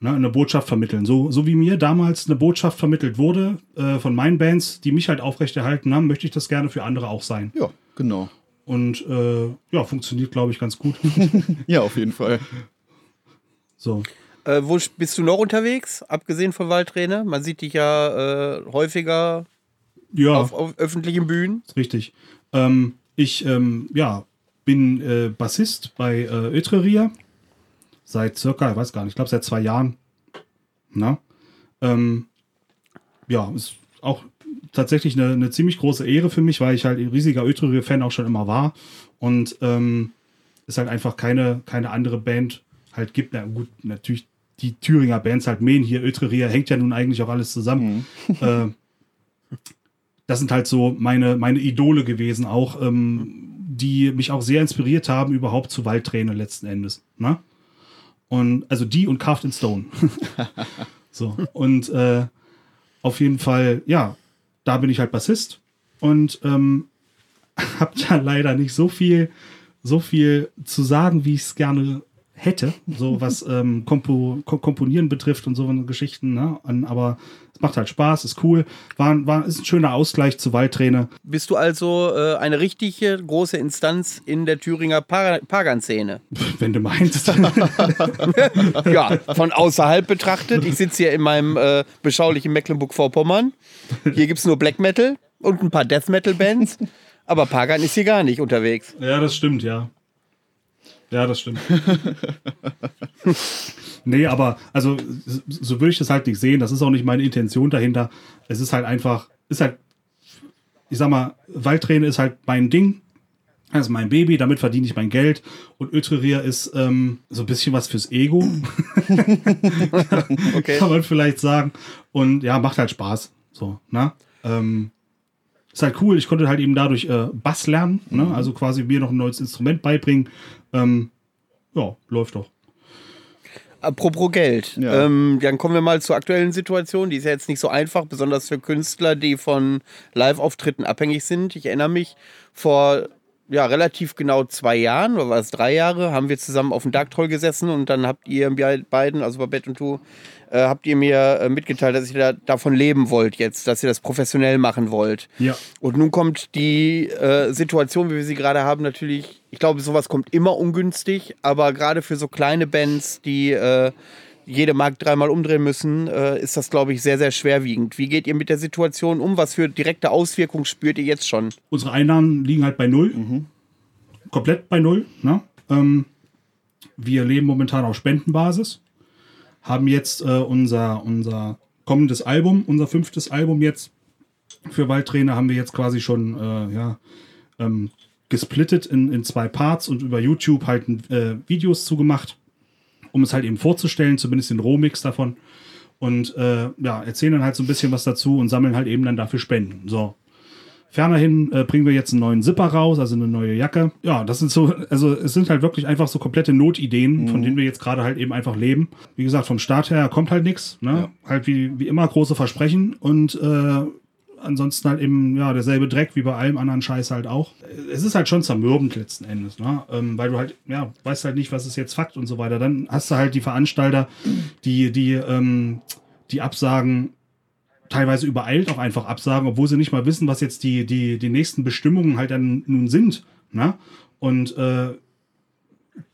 ne, eine Botschaft vermitteln. So, so wie mir damals eine Botschaft vermittelt wurde äh, von meinen Bands, die mich halt aufrechterhalten haben, möchte ich das gerne für andere auch sein. Ja, genau. Und äh, ja, funktioniert, glaube ich, ganz gut. Ja, auf jeden Fall. so. Äh, wo bist du noch unterwegs, abgesehen von Waldräne? Man sieht dich ja äh, häufiger Ja. auf, auf öffentlichen Bühnen. Richtig. Ähm, ich ähm, ja, bin äh, Bassist bei äh, Ötreria seit circa, ich weiß gar nicht, ich glaube seit zwei Jahren. Na? Ähm, ja, ist auch tatsächlich eine, eine ziemlich große Ehre für mich, weil ich halt ein riesiger Ötreria-Fan auch schon immer war. Und ähm, es halt einfach keine, keine andere Band halt gibt. Na gut, natürlich die Thüringer Bands halt Mähen hier, Ötreria hängt ja nun eigentlich auch alles zusammen. äh, das sind halt so meine, meine Idole gewesen, auch ähm, die mich auch sehr inspiriert haben, überhaupt zu Waldträne letzten Endes. Ne? Und also die und Carved in Stone. so. Und äh, auf jeden Fall, ja, da bin ich halt Bassist und ähm, habe da leider nicht so viel, so viel zu sagen, wie ich es gerne hätte, so was ähm, Kompo Ko- Komponieren betrifft und so eine Geschichten. Ne? An- Aber es macht halt Spaß, ist cool, war, war ist ein schöner Ausgleich zu Waldträne. Bist du also äh, eine richtige große Instanz in der Thüringer Pa- Pagan-Szene? Wenn du meinst. ja, von außerhalb betrachtet. Ich sitze hier in meinem äh, beschaulichen Mecklenburg-Vorpommern. Hier gibt es nur Black Metal und ein paar Death Metal-Bands. Aber Pagan ist hier gar nicht unterwegs. Ja, das stimmt, ja. Ja, das stimmt. nee, aber also so- würde ich das halt nicht sehen. Das ist auch nicht meine Intention dahinter. Es ist halt einfach, ist halt, ich sag mal, Waldträne ist halt mein Ding. Das ist mein Baby, damit verdiene ich mein Geld. Und Ötreria ist ähm, so ein bisschen was fürs Ego, Okay. kann man vielleicht sagen. Und ja, macht halt Spaß. So, ne? Ähm, ist halt cool. Ich konnte halt eben dadurch äh, Bass lernen, ne? also quasi mir noch ein neues Instrument beibringen. Ähm, ja, läuft doch. Apropos Geld. Ja. Ähm, dann kommen wir mal zur aktuellen Situation. Die ist ja jetzt nicht so einfach, besonders für Künstler, die von Live-Auftritten abhängig sind. Ich erinnere mich, vor ja, relativ genau zwei Jahren, oder war es drei Jahre, haben wir zusammen auf dem Dark Troll gesessen und dann habt ihr be- beiden, also Babette und du, äh, habt ihr mir äh, mitgeteilt, dass ihr da, davon leben wollt jetzt, dass ihr das professionell machen wollt. Ja. Und nun kommt die äh, Situation, wie wir sie gerade haben, natürlich, ich glaube, sowas kommt immer ungünstig, aber gerade für so kleine Bands, die äh, jede Mark dreimal umdrehen müssen, äh, ist das, glaube ich, sehr, sehr schwerwiegend. Wie geht ihr mit der Situation um? Was für direkte Auswirkungen spürt ihr jetzt schon? Unsere Einnahmen liegen halt bei null. Komplett bei null. Ne? Ähm, wir leben momentan auf Spendenbasis. Haben jetzt äh, unser, unser kommendes Album, unser fünftes Album jetzt für Waldtrainer haben wir jetzt quasi schon äh, ja, ähm, gesplittet in, in zwei Parts und über YouTube halt äh, Videos zugemacht, um es halt eben vorzustellen, zumindest den Rohmix davon. Und äh, ja, erzählen dann halt so ein bisschen was dazu und sammeln halt eben dann dafür Spenden. So. Fernerhin äh, bringen wir jetzt einen neuen Zipper raus, also eine neue Jacke. Ja, das sind so, also es sind halt wirklich einfach so komplette Notideen, von denen wir jetzt gerade halt eben einfach leben. Wie gesagt, vom Start her kommt halt nichts. Ne? Halt wie, wie immer große Versprechen und äh, ansonsten halt eben, ja, derselbe Dreck wie bei allem anderen Scheiß halt auch. Es ist halt schon zermürbend letzten Endes, ne? Ähm, weil du halt, ja, weißt halt nicht, was ist jetzt Fakt und so weiter. Dann hast du halt die Veranstalter, die, die, ähm, die Absagen teilweise übereilt auch einfach absagen, obwohl sie nicht mal wissen, was jetzt die, die, die nächsten Bestimmungen halt dann nun sind. Ne? Und äh,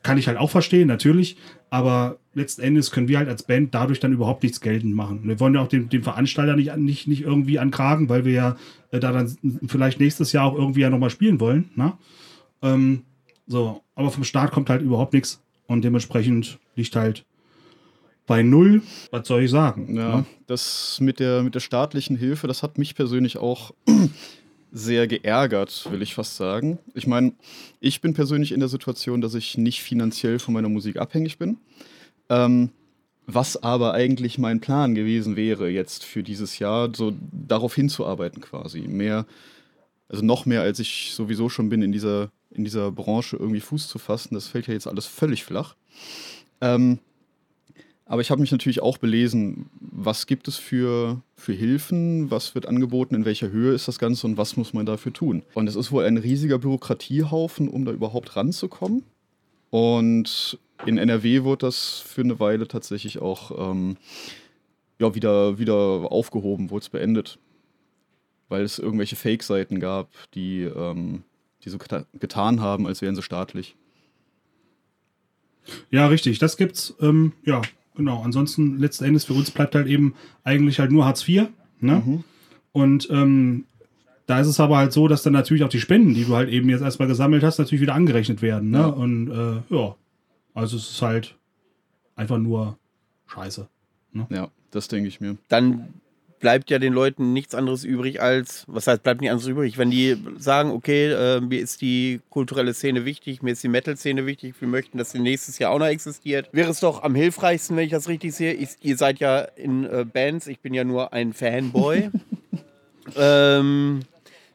kann ich halt auch verstehen, natürlich. Aber letzten Endes können wir halt als Band dadurch dann überhaupt nichts geltend machen. Wir wollen ja auch den, den Veranstalter nicht, nicht, nicht irgendwie ankragen, weil wir ja äh, da dann vielleicht nächstes Jahr auch irgendwie ja nochmal spielen wollen. Ne? Ähm, so, aber vom Start kommt halt überhaupt nichts. Und dementsprechend liegt halt bei null. Was soll ich sagen? Ja, ne? das mit der, mit der staatlichen Hilfe, das hat mich persönlich auch sehr geärgert, will ich fast sagen. Ich meine, ich bin persönlich in der Situation, dass ich nicht finanziell von meiner Musik abhängig bin. Ähm, was aber eigentlich mein Plan gewesen wäre, jetzt für dieses Jahr, so darauf hinzuarbeiten quasi. Mehr, also noch mehr, als ich sowieso schon bin, in dieser, in dieser Branche irgendwie Fuß zu fassen. Das fällt ja jetzt alles völlig flach. Ähm, aber ich habe mich natürlich auch belesen, was gibt es für, für Hilfen, was wird angeboten, in welcher Höhe ist das Ganze und was muss man dafür tun. Und es ist wohl ein riesiger Bürokratiehaufen, um da überhaupt ranzukommen. Und in NRW wird das für eine Weile tatsächlich auch ähm, ja, wieder, wieder aufgehoben, wurde es beendet. Weil es irgendwelche Fake-Seiten gab, die, ähm, die so geta getan haben, als wären sie staatlich. Ja, richtig, das gibt's. Ähm, ja, genau. Ansonsten, letzten Endes für uns bleibt halt eben eigentlich halt nur Hartz IV. Ne? Und ähm, da ist es aber halt so, dass dann natürlich auch die Spenden, die du halt eben jetzt erstmal gesammelt hast, natürlich wieder angerechnet werden. Ne? Ja. Und äh, ja, also es ist halt einfach nur Scheiße. Ja, das denke ich mir. dann bleibt ja den Leuten nichts anderes übrig als, was heißt, bleibt nichts anderes übrig, wenn die sagen, okay, äh, mir ist die kulturelle Szene wichtig, mir ist die Metal-Szene wichtig, wir möchten, dass sie nächstes Jahr auch noch existiert. Wäre es doch am hilfreichsten, wenn ich das richtig sehe. Ich, ihr seid ja in äh, Bands, ich bin ja nur ein Fanboy. ähm,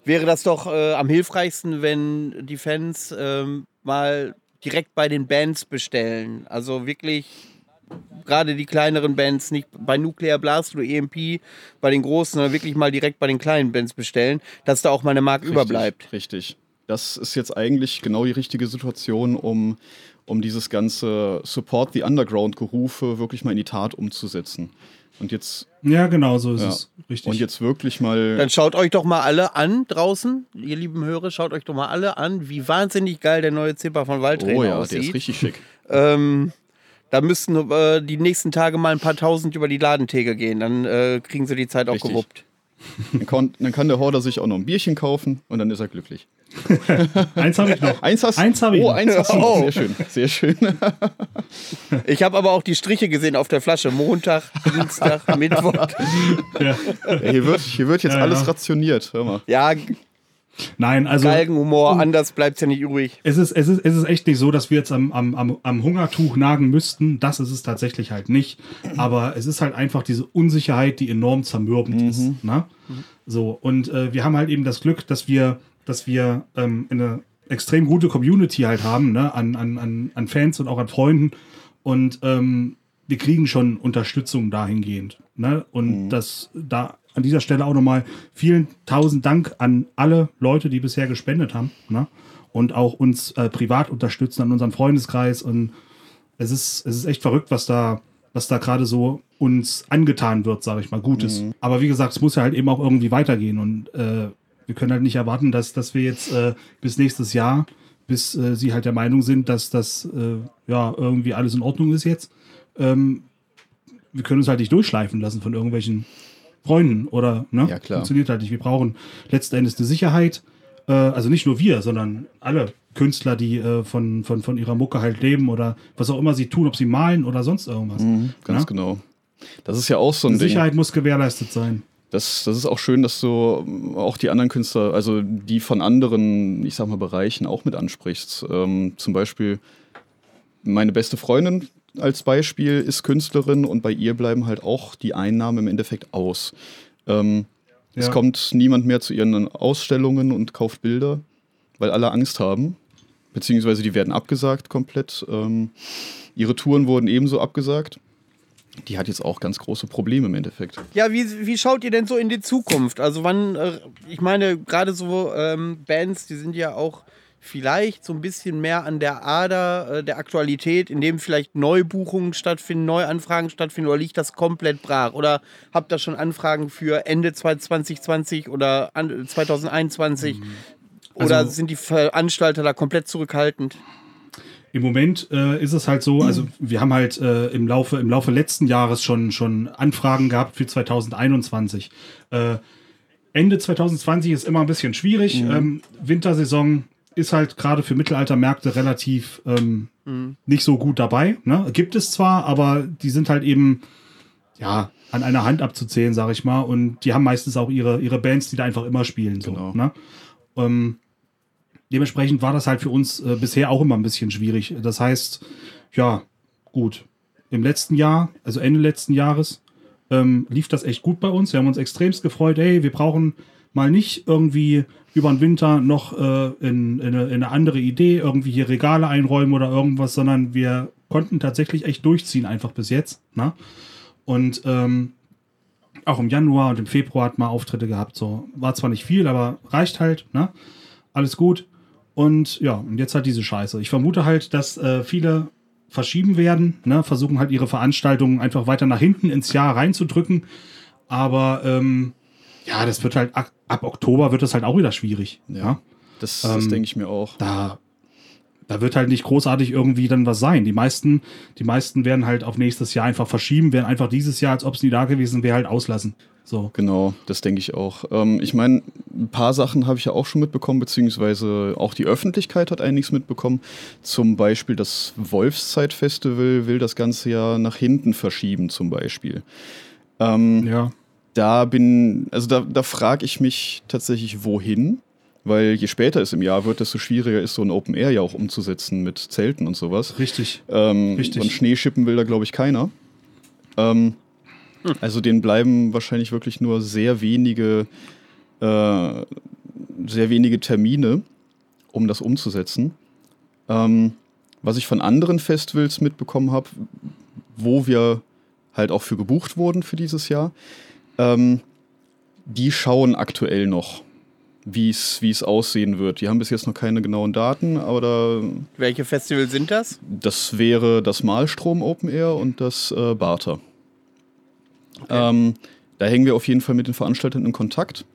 wäre das doch äh, am hilfreichsten, wenn die Fans ähm, mal direkt bei den Bands bestellen. Also wirklich gerade die kleineren Bands nicht bei Nuclear Blast oder EMP, bei den großen, sondern wirklich mal direkt bei den kleinen Bands bestellen, dass da auch mal eine Mark überbleibt. Richtig. Das ist jetzt eigentlich genau die richtige Situation, um, um dieses ganze Support the Underground-Gerufe wirklich mal in die Tat umzusetzen. Und jetzt, Ja, genau, so ist Ja. es. Richtig. und jetzt wirklich mal. Dann schaut euch doch mal alle an draußen, ihr lieben Hörer, schaut euch doch mal alle an, wie wahnsinnig geil der neue Zipper von Waldtrainer oh ja, aussieht. der ist richtig schick. Ähm, da müssten äh, die nächsten Tage mal ein paar tausend über die Ladentheke gehen. Dann äh, kriegen sie die Zeit auch Richtig. gewuppt. Dann kann, dann kann der Horder sich auch noch ein Bierchen kaufen und dann ist er glücklich. Eins habe ich noch. Eins hast Eins habe ich Oh, noch. eins hast du. noch. Oh. Sehr schön, sehr schön. Ich habe aber auch die Striche gesehen auf der Flasche. Montag, Dienstag, Mittwoch. Ja. Ja, hier, wird, hier wird jetzt Ja, alles ja. rationiert. Hör mal. Ja, Nein, also Galgenhumor, anders bleibt es ja nicht übrig. es ist, es, ist, es ist echt nicht so, dass wir jetzt am, am, am, am Hungertuch nagen müssten. Das ist es tatsächlich halt nicht. Aber es ist halt einfach diese Unsicherheit, die enorm zermürbend ist. Ne? So, und äh, wir haben halt eben das Glück, dass wir, dass wir ähm, eine extrem gute Community halt haben, ne? an, an, an, an Fans und auch an Freunden. Und ähm, wir kriegen schon Unterstützung dahingehend. Ne? Und das da an dieser Stelle auch nochmal vielen tausend Dank an alle Leute, die bisher gespendet haben. Ne? Und auch uns äh, privat unterstützen an unserem Freundeskreis. Und es ist, es ist echt verrückt, was da, was da gerade so uns angetan wird, sage ich mal, Gutes. Aber wie gesagt, es muss ja halt eben auch irgendwie weitergehen. Und äh, wir können halt nicht erwarten, dass, dass wir jetzt äh, bis nächstes Jahr, bis äh, sie halt der Meinung sind, dass das äh, ja irgendwie alles in Ordnung ist jetzt, ähm, wir können uns halt nicht durchschleifen lassen von irgendwelchen Freunden oder ne? Ja, klar. Funktioniert halt nicht. Wir brauchen letzten Endes eine Sicherheit. Äh, also nicht nur wir, sondern alle Künstler, die äh, von, von, von ihrer Mucke halt leben oder was auch immer sie tun, ob sie malen oder sonst irgendwas. Ganz Ja? genau. Das ist ja auch so ein Die Ding. Sicherheit muss gewährleistet sein. Das, das ist auch schön, dass du ähm, auch die anderen Künstler, also die von anderen, ich sag mal, Bereichen auch mit ansprichst. Ähm, zum Beispiel meine beste Freundin als Beispiel ist Künstlerin und bei ihr bleiben halt auch die Einnahmen im Endeffekt aus. Ähm, Es Ja. kommt niemand mehr zu ihren Ausstellungen und kauft Bilder, weil alle Angst haben. Beziehungsweise die werden abgesagt komplett. Ähm, ihre Touren wurden ebenso abgesagt. Die hat jetzt auch ganz große Probleme im Endeffekt. Ja, wie, wie schaut ihr denn so in die Zukunft? Also wann, äh, ich meine, gerade so ähm, Bands, die sind ja auch vielleicht so ein bisschen mehr an der Ader äh, der Aktualität, in dem vielleicht Neubuchungen stattfinden, Neuanfragen stattfinden, oder liegt das komplett brach? Oder habt ihr schon Anfragen für Ende 2020 oder an, 2021? Oder Also- sind die Veranstalter da komplett zurückhaltend? Im Moment äh, ist es halt so, also wir haben halt äh, im Laufe im Laufe letzten Jahres schon schon Anfragen gehabt für 2021. Äh, Ende 2020 ist immer ein bisschen schwierig. Ähm, Wintersaison ist halt gerade für Mittelaltermärkte relativ ähm, nicht so gut dabei. Ne? Gibt es zwar, aber die sind halt eben ja an einer Hand abzuzählen, sage ich mal. Und die haben meistens auch ihre ihre Bands, die da einfach immer spielen. So, Genau. ne? ähm, dementsprechend war das halt für uns äh, bisher auch immer ein bisschen schwierig. Das heißt, ja, gut. Im letzten Jahr, also Ende letzten Jahres, ähm, lief das echt gut bei uns. Wir haben uns extremst gefreut, ey, wir brauchen mal nicht irgendwie über den Winter noch äh, in, in, eine, in eine andere Idee, irgendwie hier Regale einräumen oder irgendwas, sondern wir konnten tatsächlich echt durchziehen, einfach bis jetzt. Ne? Und ähm, auch im Januar und im Februar hat man Auftritte gehabt. So war zwar nicht viel, aber reicht halt. Ne? Alles gut. Und ja, und jetzt halt diese Scheiße. Ich vermute halt, dass äh, viele verschieben werden, ne? versuchen halt ihre Veranstaltungen einfach weiter nach hinten ins Jahr reinzudrücken. Aber ähm, ja, das wird halt ab Oktober wird das halt auch wieder schwierig. Ja. Das, das Ähm, denke ich mir auch. Da, da wird halt nicht großartig irgendwie dann was sein. Die meisten, die meisten werden halt auf nächstes Jahr einfach verschieben, werden einfach dieses Jahr, als ob es nie da gewesen wäre, halt auslassen. So. Genau, das denke ich auch. Ähm, ich meine, ein paar Sachen habe ich ja auch schon mitbekommen, beziehungsweise auch die Öffentlichkeit hat einiges mitbekommen. Zum Beispiel das Wolfszeit-Festival will das ganze ja nach hinten verschieben, zum Beispiel. Ähm, Ja. Da bin, also da, da frage ich mich tatsächlich, wohin? Weil je später es im Jahr wird, desto schwieriger ist so ein Open Air ja auch umzusetzen mit Zelten und sowas. Richtig. Ähm, Richtig. Und Schneeschippen will da, glaube ich, keiner. Ähm, Also denen bleiben wahrscheinlich wirklich nur sehr wenige, äh, sehr wenige Termine, um das umzusetzen. Ähm, was ich von anderen Festivals mitbekommen habe, wo wir halt auch für gebucht wurden für dieses Jahr, ähm, die schauen aktuell noch, wie es aussehen wird. Die haben bis jetzt noch keine genauen Daten, aber da Welche Festivals sind das? das wäre das Malstrom Open Air und das äh, Barter. Ähm, da hängen wir auf jeden Fall mit den Veranstaltern in Kontakt.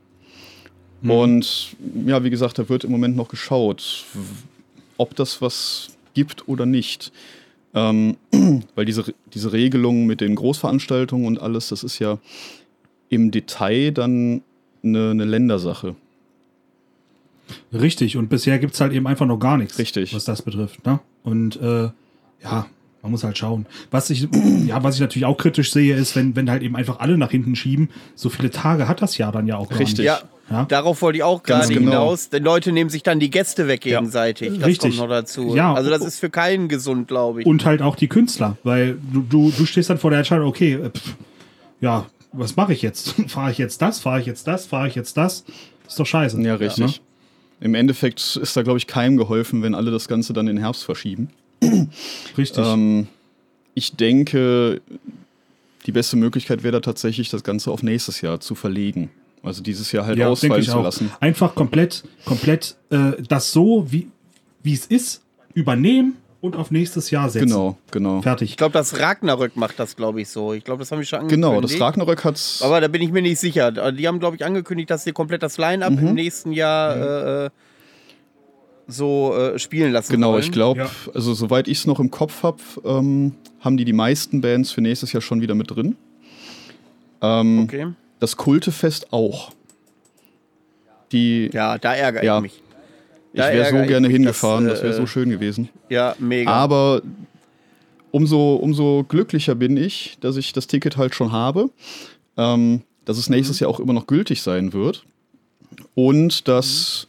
Und ja, wie gesagt, da wird im Moment noch geschaut, ob das was gibt oder nicht. Ähm, weil diese, diese Regelung mit den Großveranstaltungen und alles, das ist ja im Detail dann eine, eine Ländersache. Richtig. Und bisher gibt es halt eben einfach noch gar nichts, Richtig. was das betrifft. Ne? Und äh, ja, man muss halt schauen. Was ich, ja, was ich natürlich auch kritisch sehe, ist, wenn, wenn halt eben einfach alle nach hinten schieben, so viele Tage hat das Jahr dann ja auch gar Richtig. nicht. Ja, Ja. darauf wollte ich auch gerade genau. hinaus. Denn Leute nehmen sich dann die Gäste weg Ja. gegenseitig. Das Richtig. kommt noch dazu. Ja. Also das ist für keinen gesund, glaube ich. Und halt auch die Künstler, weil du, du, du stehst dann vor der Entscheidung, okay, äh, pff, ja, was mache ich jetzt? fahre ich jetzt das? Fahre ich jetzt das? Fahre ich jetzt das? Ist doch scheiße. Ja, richtig. ne? Im Endeffekt ist da, glaube ich, keinem geholfen, wenn alle das Ganze dann in den Herbst verschieben. Richtig. Ähm, ich denke, die beste Möglichkeit wäre da tatsächlich, das Ganze auf nächstes Jahr zu verlegen. Also dieses Jahr halt ja, ausfallen ich zu auch. lassen. Einfach komplett, komplett äh, das so, wie wie es ist, übernehmen und auf nächstes Jahr setzen. Genau, genau. Fertig. Ich glaube, das Ragnarök macht das, glaube ich, so. Ich glaube, das haben wir schon angekündigt. Genau, das Ragnarök hat Aber da bin ich mir nicht sicher. Die haben, glaube ich, angekündigt, dass sie komplett das Line-Up Mhm. im nächsten Jahr äh, so äh, spielen lassen Genau, wollen. ich glaube, Ja. also soweit ich es noch im Kopf habe, ähm, haben die die meisten Bands für nächstes Jahr schon wieder mit drin. Ähm, Okay. Das Kultefest auch. Die, Ja, da ärgere Ja. ich mich. Ich wäre so gerne hingefahren, dass, das wäre äh, so schön gewesen. Ja, mega. Aber umso, umso glücklicher bin ich, dass ich das Ticket halt schon habe, ähm, dass es nächstes Jahr auch immer noch gültig sein wird. Und dass,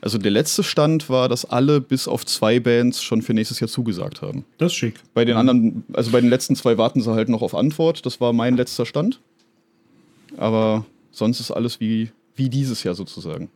also der letzte Stand war, dass alle bis auf zwei Bands schon für nächstes Jahr zugesagt haben. Das ist schick. Bei den anderen, also bei den letzten zwei warten sie halt noch auf Antwort. Das war mein letzter Stand. Aber sonst ist alles wie, wie dieses Jahr sozusagen.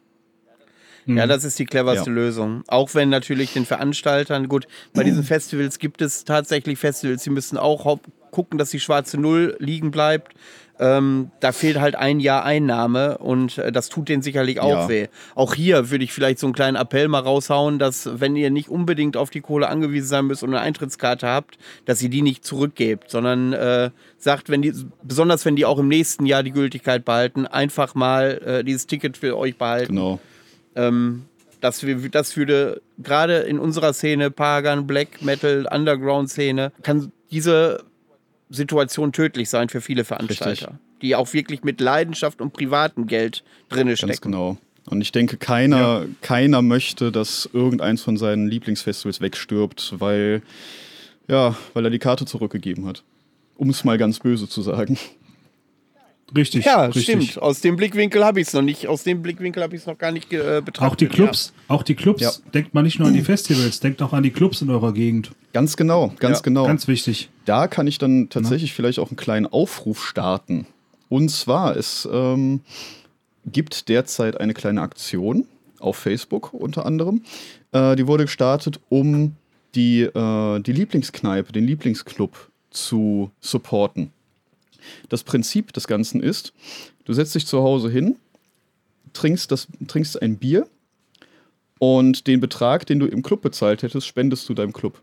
Ja, das ist die cleverste Ja. Lösung. Auch wenn natürlich den Veranstaltern, gut, bei diesen Festivals gibt es tatsächlich Festivals, die müssen auch gucken, dass die schwarze Null liegen bleibt. Ähm, da fehlt halt ein Jahr Einnahme und äh, das tut denen sicherlich auch Ja. weh. Auch hier würde ich vielleicht so einen kleinen Appell mal raushauen, dass wenn ihr nicht unbedingt auf die Kohle angewiesen sein müsst und eine Eintrittskarte habt, dass ihr die nicht zurückgebt, sondern äh, sagt, wenn die, besonders wenn die auch im nächsten Jahr die Gültigkeit behalten, einfach mal äh, dieses Ticket für euch behalten. Genau. Ähm, das, wir- das würde gerade in unserer Szene, Pagan, Black Metal, Underground-Szene, kann diese Situation tödlich sein für viele Veranstalter, Richtig. die auch wirklich mit Leidenschaft und privatem Geld drinne Ganz stecken. genau. Und ich denke, keiner, keiner möchte, dass irgendeins von seinen Lieblingsfestivals wegstirbt, weil, ja, weil er die Karte zurückgegeben hat. Um es mal ganz böse zu sagen. Richtig. Ja, richtig. stimmt. Aus dem Blickwinkel habe ich es noch nicht. Aus dem Blickwinkel habe ich es noch gar nicht äh, betrachtet. Auch die Clubs, auch die Clubs, Ja. denkt man nicht nur an die Festivals, denkt auch an die Clubs in eurer Gegend. Ganz genau, ganz Ja, genau. Ganz wichtig. da kann ich dann tatsächlich vielleicht auch einen kleinen Aufruf starten. Und zwar, es ähm, gibt derzeit eine kleine Aktion auf Facebook unter anderem. Äh, die wurde gestartet, um die, äh, die Lieblingskneipe, den Lieblingsclub zu supporten. Das Prinzip des Ganzen ist, du setzt dich zu Hause hin, trinkst, das, trinkst ein Bier und den Betrag, den du im Club bezahlt hättest, spendest du deinem Club.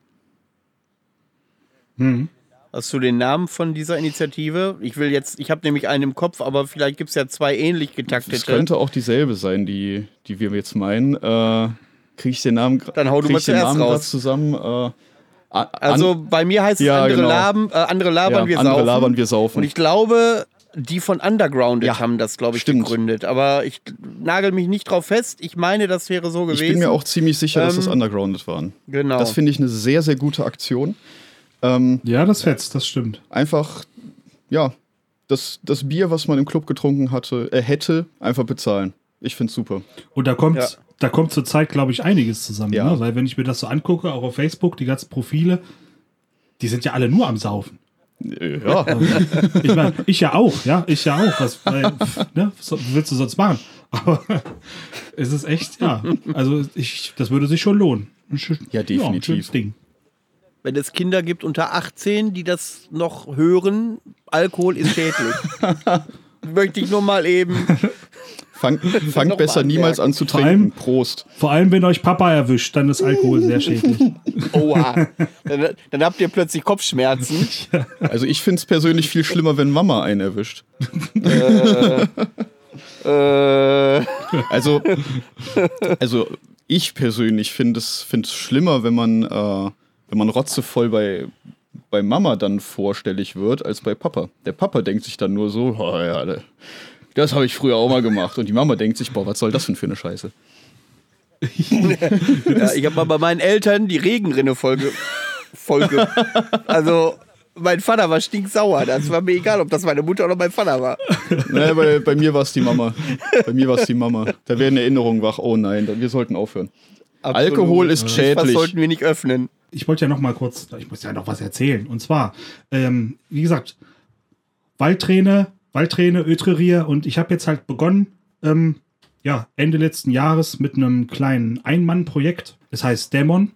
Hast du den Namen von dieser Initiative? Ich will jetzt, ich habe nämlich einen im Kopf, aber vielleicht gibt es ja zwei ähnlich Es getaktete. könnte auch dieselbe sein, die, die wir jetzt meinen. Äh, Kriege ich den Namen, gra- Dann hau du mal zuerst raus. zusammen? Äh, Also bei mir heißt es Ja, andere, genau. Laben, äh, andere labern, ja, wir andere saufen. labern, wir saufen. Und ich glaube, die von Undergrounded Ja, haben das, glaube ich, stimmt. gegründet. Aber ich nagel mich nicht drauf fest. Ich meine, das wäre so gewesen. Ich bin mir auch ziemlich sicher, dass das Ähm, Undergrounded waren. Genau. Das finde ich eine sehr, sehr gute Aktion. Ähm, Ja, das fetzt, das stimmt. einfach, ja, das, das Bier, was man im Club getrunken hatte, äh, hätte, einfach bezahlen. Ich finde es super. Und da kommt, Ja. Da kommt zurzeit, glaube ich, einiges zusammen. Ja. Ne? Weil wenn ich mir das so angucke, auch auf Facebook, die ganzen Profile, die sind ja alle nur am Saufen. Ja, Ich meine, ich ja auch, ja, ich ja auch. Was, weil, ne, was willst du sonst machen? Aber es ist echt, ja, also ich, das würde sich schon lohnen. Ja, ein definitiv. schönes Ding. Wenn es Kinder gibt unter 18, die das noch hören, Alkohol ist schädlich. Möchte ich nur mal eben. Fang, fangt Noch besser mal niemals an zu Vor trinken. allem- Prost. Vor allem, wenn euch Papa erwischt, dann ist Alkohol sehr schädlich. Oha. Dann, dann habt ihr plötzlich Kopfschmerzen. Also ich finde es persönlich viel schlimmer, wenn Mama einen erwischt. Äh, Also, also ich persönlich finde es, find es schlimmer, wenn man, äh, wenn man rotzevoll bei, bei Mama dann vorstellig wird, als bei Papa. Der Papa denkt sich dann nur so, oh ja, das habe ich früher auch mal gemacht. Und die Mama denkt sich, boah, was soll das denn für eine Scheiße? ja, ich habe mal bei meinen Eltern die Regenrinne-Folge. Folge. Also, mein Vater war stinksauer. Das war mir egal, ob das meine Mutter oder mein Vater war. Ne, bei, bei mir war es die Mama. Bei mir war es die Mama. Da werden Erinnerungen wach. Oh nein, wir sollten aufhören. Absolut. Alkohol ist Was schädlich. sollten wir nicht öffnen? ich wollte ja noch mal kurz, ich muss ja noch was erzählen. Und zwar, ähm, wie gesagt, Waldträne, Waldträne, Ötrerier und ich habe jetzt halt begonnen, ähm, ja, Ende letzten Jahres mit einem kleinen Ein-Mann-Projekt. Es heißt Dämon,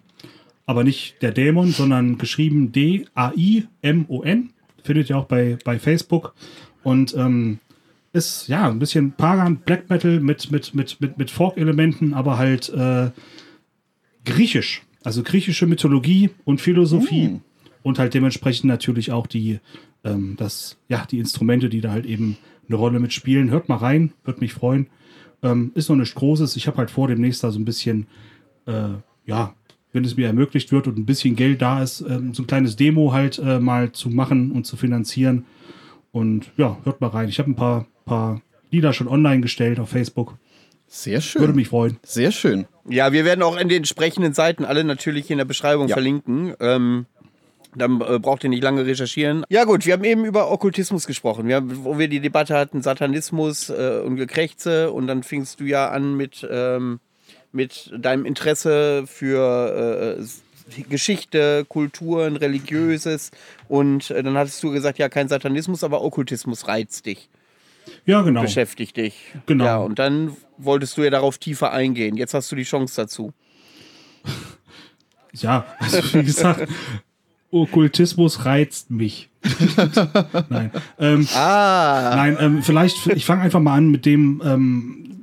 aber nicht der Dämon, sondern geschrieben D-A-I-M-O-N. Findet ihr auch bei, bei Facebook. Und ähm, ist ja ein bisschen Pagan Black Metal mit, mit, mit, mit, mit Folk-Elementen, aber halt äh, griechisch. Also griechische Mythologie und Philosophie. Und halt dementsprechend natürlich auch die, ähm, das, ja, die Instrumente, die da halt eben eine Rolle mitspielen. Hört mal rein, wird mich freuen. Ähm, ist noch nichts Großes. Ich habe halt vor, demnächst da so ein bisschen, äh, ja, wenn es mir ermöglicht wird und ein bisschen Geld da ist, ähm, so ein kleines Demo halt äh, mal zu machen und zu finanzieren. Und ja, hört mal rein. Ich habe ein paar, paar Lieder schon online gestellt auf Facebook. Sehr schön. Würde mich freuen. Sehr schön. Ja, wir werden auch in den entsprechenden Seiten alle natürlich in der Beschreibung Ja. verlinken. Ähm, dann äh, braucht ihr nicht lange recherchieren. Ja gut, wir haben eben über Okkultismus gesprochen, wir haben, wo wir die Debatte hatten, Satanismus äh, und Gekrächze. Und dann fingst du ja an mit, ähm, mit deinem Interesse für äh, Geschichte, Kulturen, Religiöses. Und äh, dann hattest du gesagt, ja, kein Satanismus, aber Okkultismus reizt dich. Ja, genau. beschäftigt dich. Genau. Ja, und dann wolltest du ja darauf tiefer eingehen. Jetzt hast du die Chance dazu. Ja, also wie gesagt, Okkultismus reizt mich. Nein. Ähm, Ah, Nein, ähm, vielleicht, ich fange einfach mal an mit dem, ähm,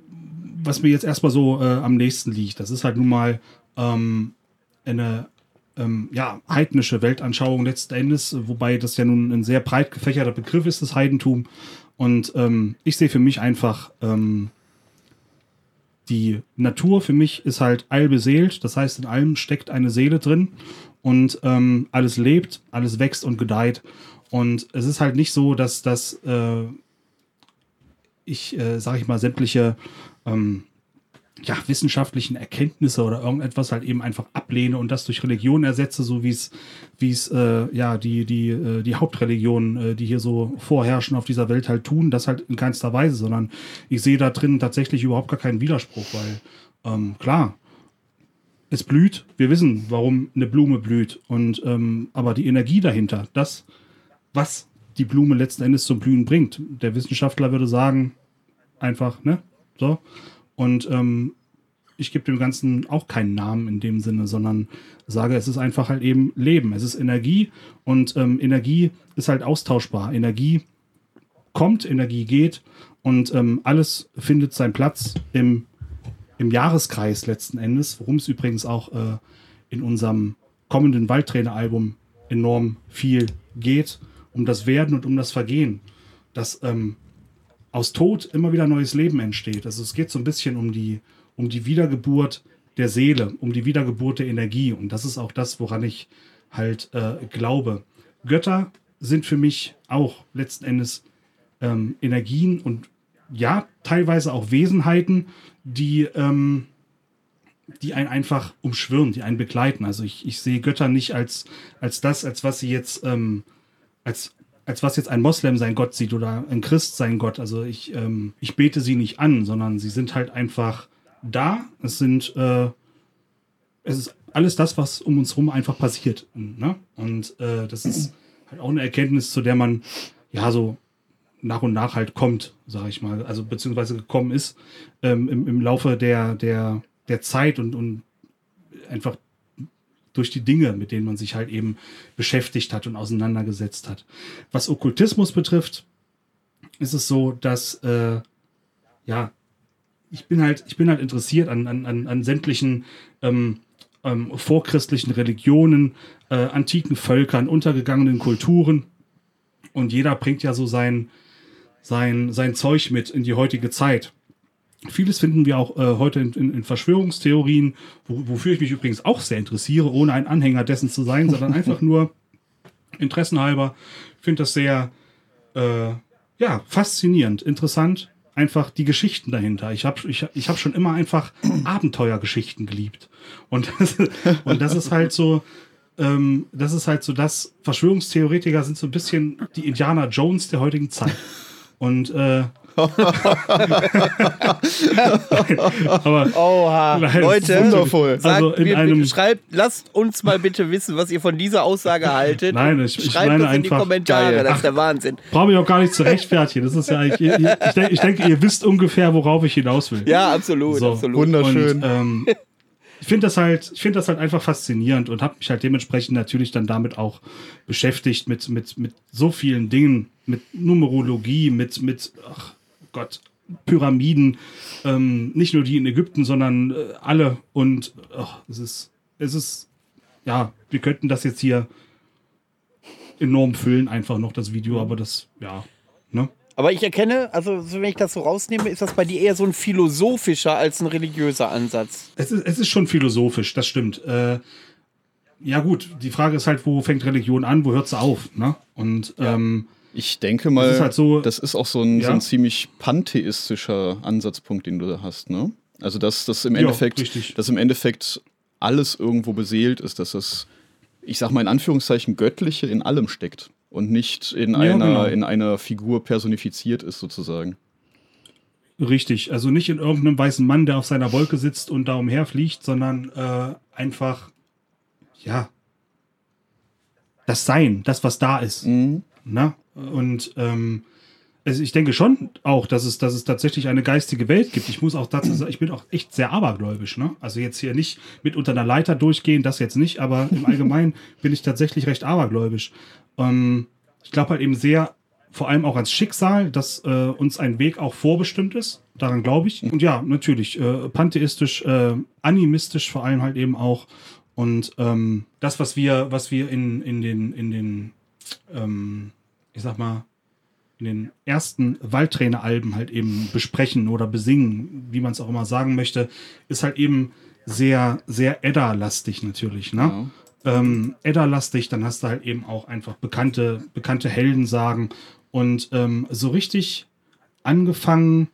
was mir jetzt erstmal so äh, am nächsten liegt. Das ist halt nun mal ähm, eine ähm, ja, heidnische Weltanschauung letzten Endes, wobei das ja nun ein sehr breit gefächerter Begriff ist, das Heidentum. Und ähm, ich sehe für mich einfach, die Natur für mich ist halt allbeseelt. Das heißt, in allem steckt eine Seele drin und ähm, alles lebt, alles wächst und gedeiht. Und es ist halt nicht so, dass das, äh, ich, äh, sage ich mal, sämtliche ähm, ja, wissenschaftlichen Erkenntnisse oder irgendetwas halt eben einfach ablehne und das durch Religion ersetze, so wie es, wie es äh, ja die die äh, die Hauptreligionen, äh, die hier so vorherrschen auf dieser Welt halt tun, das halt in keinster Weise, sondern ich sehe da drin tatsächlich überhaupt gar keinen Widerspruch, weil ähm, klar, es blüht, wir wissen, warum eine Blume blüht und ähm, aber die Energie dahinter, das, was die Blume letzten Endes zum Blühen bringt, der Wissenschaftler würde sagen, einfach, ne, so und ähm, ich gebe dem Ganzen auch keinen Namen in dem Sinne, sondern sage, es ist einfach halt eben Leben. Es ist Energie und ähm, Energie ist halt austauschbar. Energie kommt, Energie geht und ähm, alles findet seinen Platz im, im Jahreskreis letzten Endes, worum es übrigens auch äh, in unserem kommenden Waldtrainer-Album enorm viel geht, um das Werden und um das Vergehen. Das ähm, aus Tod immer wieder neues Leben entsteht. Also es geht so ein bisschen um die, um die Wiedergeburt der Seele, um die Wiedergeburt der Energie. Und das ist auch das, woran ich halt äh, glaube. Götter sind für mich auch letzten Endes ähm, Energien und ja, teilweise auch Wesenheiten, die, ähm, die einen einfach umschwirren, die einen begleiten. Also ich, ich sehe Götter nicht als, als das, als was sie jetzt, ähm, als, als was jetzt ein Moslem sein Gott sieht oder ein Christ sein Gott. Also ich, ähm, ich bete sie nicht an, sondern sie sind halt einfach da. Es sind, äh, es ist alles das, was um uns herum einfach passiert. Ne? Und äh, das ist halt auch eine Erkenntnis, zu der man ja so nach und nach halt kommt, sage ich mal, also beziehungsweise gekommen ist ähm, im, im Laufe der, der, der Zeit und, und einfach durch die Dinge, mit denen man sich halt eben beschäftigt hat und auseinandergesetzt hat. Was Okkultismus betrifft, ist es so, dass äh, ja, ich bin halt, ich bin halt interessiert an, an, an, an sämtlichen ähm, ähm, vorchristlichen Religionen, äh, antiken Völkern, untergegangenen Kulturen. Und jeder bringt ja so sein, sein, sein Zeug mit in die heutige Zeit. Vieles finden wir auch äh, heute in, in, in Verschwörungstheorien, wo, wofür ich mich übrigens auch sehr interessiere, ohne ein Anhänger dessen zu sein, sondern einfach nur interessenhalber. Ich finde das sehr äh, ja, faszinierend, interessant. Einfach die Geschichten dahinter. Ich habe ich, ich hab schon immer einfach Abenteuergeschichten geliebt. Und das, und das ist halt so, ähm, das ist halt so das, Verschwörungstheoretiker sind so ein bisschen die Indiana Jones der heutigen Zeit. Und äh, aber Oha, Nein, Leute, wundervoll. sagt Also in mir, einem- schreibt, lasst uns mal bitte wissen, was ihr von dieser Aussage haltet. Nein, ich- ich schreibt meine das in die Kommentare, Geil. das ist der Wahnsinn. brauche ich auch gar nicht zu rechtfertigen. Das ist ja, ich, ich, ich, denke, ich denke, ihr wisst ungefähr, worauf ich hinaus will. Ja, absolut, So, absolut. Wunderschön. Und, ähm, ich finde das halt, ich finde das halt einfach faszinierend und habe mich halt dementsprechend natürlich dann damit auch beschäftigt mit, mit, mit so vielen Dingen, mit Numerologie, mit, mit, ach Gott, Pyramiden, ähm, nicht nur die in Ägypten, sondern äh, alle und ach, es ist, es ist, ja, wir könnten das jetzt hier enorm füllen, einfach noch das Video, aber das, ja, ne? Aber ich erkenne, also so, wenn ich das so rausnehme, ist das bei dir eher so ein philosophischer als ein religiöser Ansatz. Es ist, es ist schon philosophisch, das stimmt. Äh, ja, gut, die Frage ist halt, wo fängt Religion an, wo hört sie auf? Ne? Und ähm, Ich denke mal, Das ist halt so- das ist auch so ein, so Ja. ein ziemlich pantheistischer Ansatzpunkt, den du da hast, ne? Also dass das im Ja, Endeffekt, richtig. dass im Endeffekt alles irgendwo beseelt ist, dass das, ich sag mal in Anführungszeichen, Göttliche in allem steckt und nicht in Ja, einer, genau. in einer Figur personifiziert ist, sozusagen. richtig, also nicht in irgendeinem weißen Mann, der auf seiner Wolke sitzt und da umherfliegt, sondern äh, einfach, ja, das Sein, das, was da ist. Mhm. Ne? Und ähm, also ich denke schon auch, dass es, dass es tatsächlich eine geistige Welt gibt. Ich muss auch dazu sagen, ich bin auch echt sehr abergläubisch. Ne? Also jetzt hier nicht mit unter einer Leiter durchgehen, das jetzt nicht, aber im Allgemeinen bin ich tatsächlich recht abergläubisch. Ähm, ich glaube halt eben sehr, vor allem auch ans Schicksal, dass äh, uns ein Weg auch vorbestimmt ist. Daran glaube ich. Und ja, natürlich, äh, pantheistisch, äh, animistisch vor allem halt eben auch. Und ähm, das, was wir, was wir in, in den, in den ähm, ich sag mal, in den ersten Waldtrainer-Alben halt eben besprechen oder besingen, wie man es auch immer sagen möchte, ist halt eben sehr, sehr Edda-lastig natürlich, ne? Ja. Ähm, Edda-lastig, dann hast du halt eben auch einfach bekannte, bekannte Heldensagen und ähm, so richtig angefangen,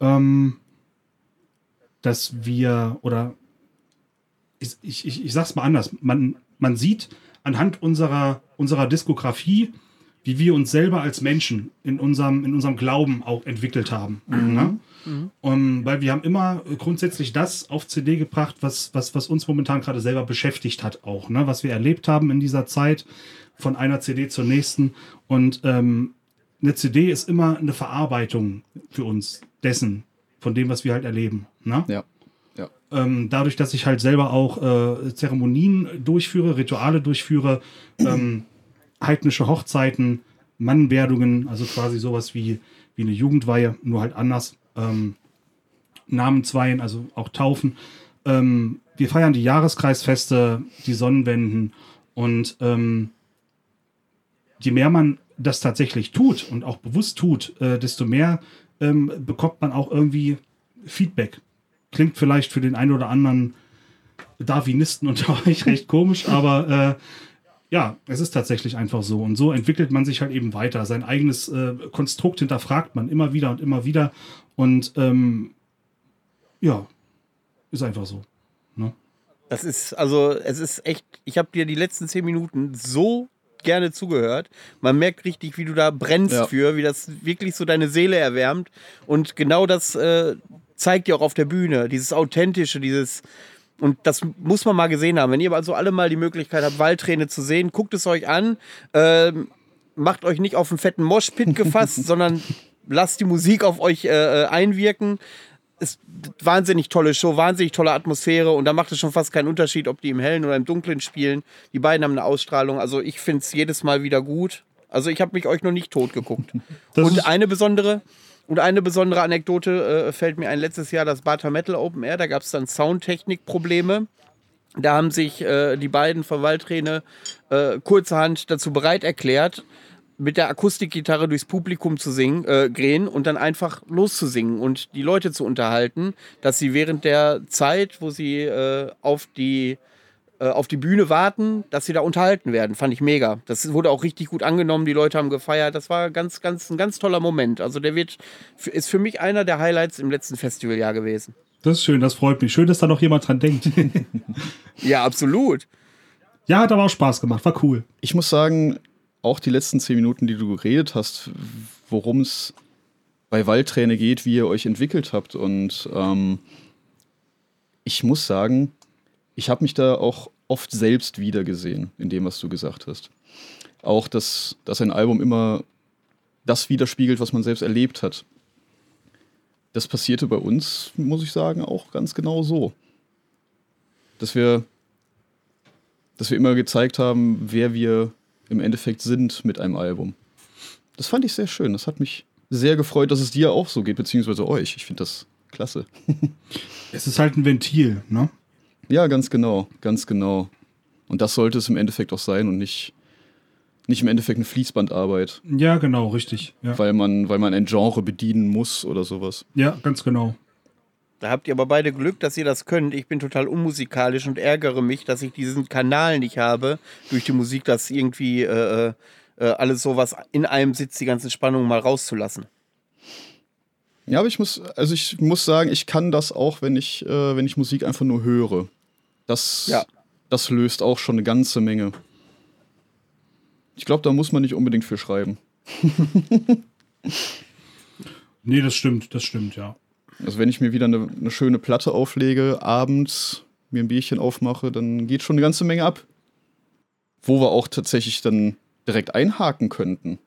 ähm, dass wir, oder ich, ich, ich sag's mal anders, man, man sieht anhand unserer, unserer Diskografie, wie wir uns selber als Menschen in unserem, in unserem Glauben auch entwickelt haben. Mhm. Ne? Mhm. Um, weil wir haben immer grundsätzlich das auf CD gebracht, was, was, was uns momentan gerade selber beschäftigt hat, auch, ne? was wir erlebt haben in dieser Zeit von einer CD zur nächsten. Und ähm, eine CD ist immer eine Verarbeitung für uns dessen, von dem, was wir halt erleben. Ne? Ja. ja. Ähm, dadurch, dass ich halt selber auch äh, Zeremonien durchführe, Rituale durchführe, ähm, heidnische Hochzeiten, Mannwerdungen, also quasi sowas wie, wie eine Jugendweihe, nur halt anders. Ähm, Namensweihen, also auch Taufen. Ähm, wir feiern die Jahreskreisfeste, die Sonnenwenden und ähm, je mehr man das tatsächlich tut und auch bewusst tut, äh, desto mehr ähm, bekommt man auch irgendwie Feedback. Klingt vielleicht für den einen oder anderen Darwinisten unter euch recht komisch, aber äh, ja, es ist tatsächlich einfach so. Und so entwickelt man sich halt eben weiter. Sein eigenes äh, Konstrukt hinterfragt man immer wieder und immer wieder. Und ähm, ja, ist einfach so. Ne? Das ist, also, es ist echt, ich habe dir die letzten zehn Minuten so gerne zugehört. Man merkt richtig, wie du da brennst ja. für, wie das wirklich so deine Seele erwärmt. Und genau das äh, zeigt dir auch auf der Bühne. Dieses Authentische, dieses, und das muss man mal gesehen haben. Wenn ihr also alle mal die Möglichkeit habt, Waldträne zu sehen, guckt es euch an. Ähm, macht euch nicht auf einen fetten Moshpit gefasst, sondern lasst die Musik auf euch äh, äh, einwirken. Ist wahnsinnig tolle Show, wahnsinnig tolle Atmosphäre und da macht es schon fast keinen Unterschied, ob die im Hellen oder im Dunklen spielen. Die beiden haben eine Ausstrahlung. Also ich finde es jedes Mal wieder gut. Also ich habe mich euch noch nicht tot geguckt. und eine besondere, und eine besondere Anekdote äh, fällt mir ein letztes Jahr das Bata Metal Open Air. Da gab es dann Soundtechnik-Probleme. Da haben sich äh, die beiden von Waldträne äh, kurzerhand dazu bereit erklärt, mit der Akustikgitarre durchs Publikum zu singen, äh, gehen und dann einfach loszusingen und die Leute zu unterhalten, dass sie während der Zeit, wo sie äh, auf die auf die Bühne warten, dass sie da unterhalten werden. Fand ich mega. Das wurde auch richtig gut angenommen. Die Leute haben gefeiert. Das war ganz, ganz, ein ganz toller Moment. Also der wird, ist für mich einer der Highlights im letzten Festivaljahr gewesen. Das ist schön, das freut mich. Schön, dass da noch jemand dran denkt. ja, absolut. Ja, hat aber auch Spaß gemacht. War cool. Ich muss sagen, auch die letzten zehn Minuten, die du geredet hast, worum es bei Waldträne geht, wie ihr euch entwickelt habt. Und ähm, ich muss sagen, ich habe mich da auch oft selbst wiedergesehen in dem, was du gesagt hast. Auch, dass, dass ein Album immer das widerspiegelt, was man selbst erlebt hat. Das passierte bei uns, muss ich sagen, auch ganz genau so. Dass wir, dass wir immer gezeigt haben, wer wir im Endeffekt sind mit einem Album. Das fand ich sehr schön. Das hat mich sehr gefreut, dass es dir auch so geht, beziehungsweise euch. Ich finde das klasse. es ist halt ein Ventil, ne? Ja, ganz genau, ganz genau. Und das sollte es im Endeffekt auch sein und nicht, nicht im Endeffekt eine Fließbandarbeit. Ja, genau, richtig. Ja. Weil, man, weil man ein Genre bedienen muss oder sowas. Ja, ganz genau. Da habt ihr aber beide Glück, dass ihr das könnt. Ich bin total unmusikalisch und ärgere mich, dass ich diesen Kanal nicht habe, durch die Musik, dass irgendwie äh, äh, alles sowas in einem sitzt, die ganzen Spannungen mal rauszulassen. Ja, aber ich muss, also ich muss sagen, ich kann das auch, wenn ich, äh, wenn ich Musik einfach nur höre. Das, ja. das löst auch schon eine ganze Menge. Ich glaube, da muss man nicht unbedingt für schreiben. nee, das stimmt, das stimmt, ja. Also wenn ich mir wieder eine, eine schöne Platte auflege, abends mir ein Bierchen aufmache, dann geht schon eine ganze Menge ab. Wo wir auch tatsächlich dann direkt einhaken könnten.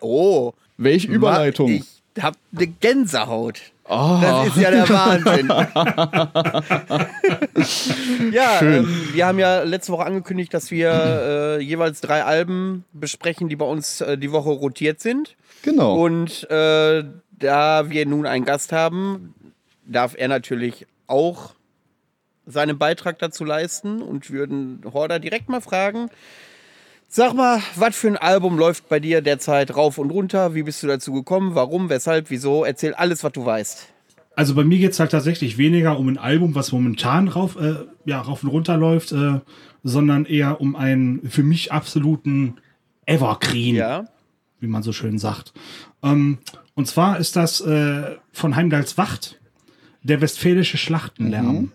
Oh, Welche Überleitung? Ich hab eine Gänsehaut. Ah. Das ist ja der Wahnsinn. ja, ähm, wir haben ja letzte Woche angekündigt, dass wir äh, jeweils drei Alben besprechen, die bei uns äh, die Woche rotiert sind. Genau. Und äh, da wir nun einen Gast haben, darf er natürlich auch seinen Beitrag dazu leisten und würden Horder direkt mal fragen. Sag mal, was für ein Album läuft bei dir derzeit rauf und runter? Wie bist du dazu gekommen? Warum? Weshalb? Wieso? Erzähl alles, was du weißt. Also bei mir geht es halt tatsächlich weniger um ein Album, was momentan rauf, äh, ja, rauf und runter läuft, äh, sondern eher um einen für mich absoluten Evergreen, Ja. wie man so schön sagt. Ähm, und zwar ist das äh, von Heimdalls Wacht, der westfälische Schlachtenlärm.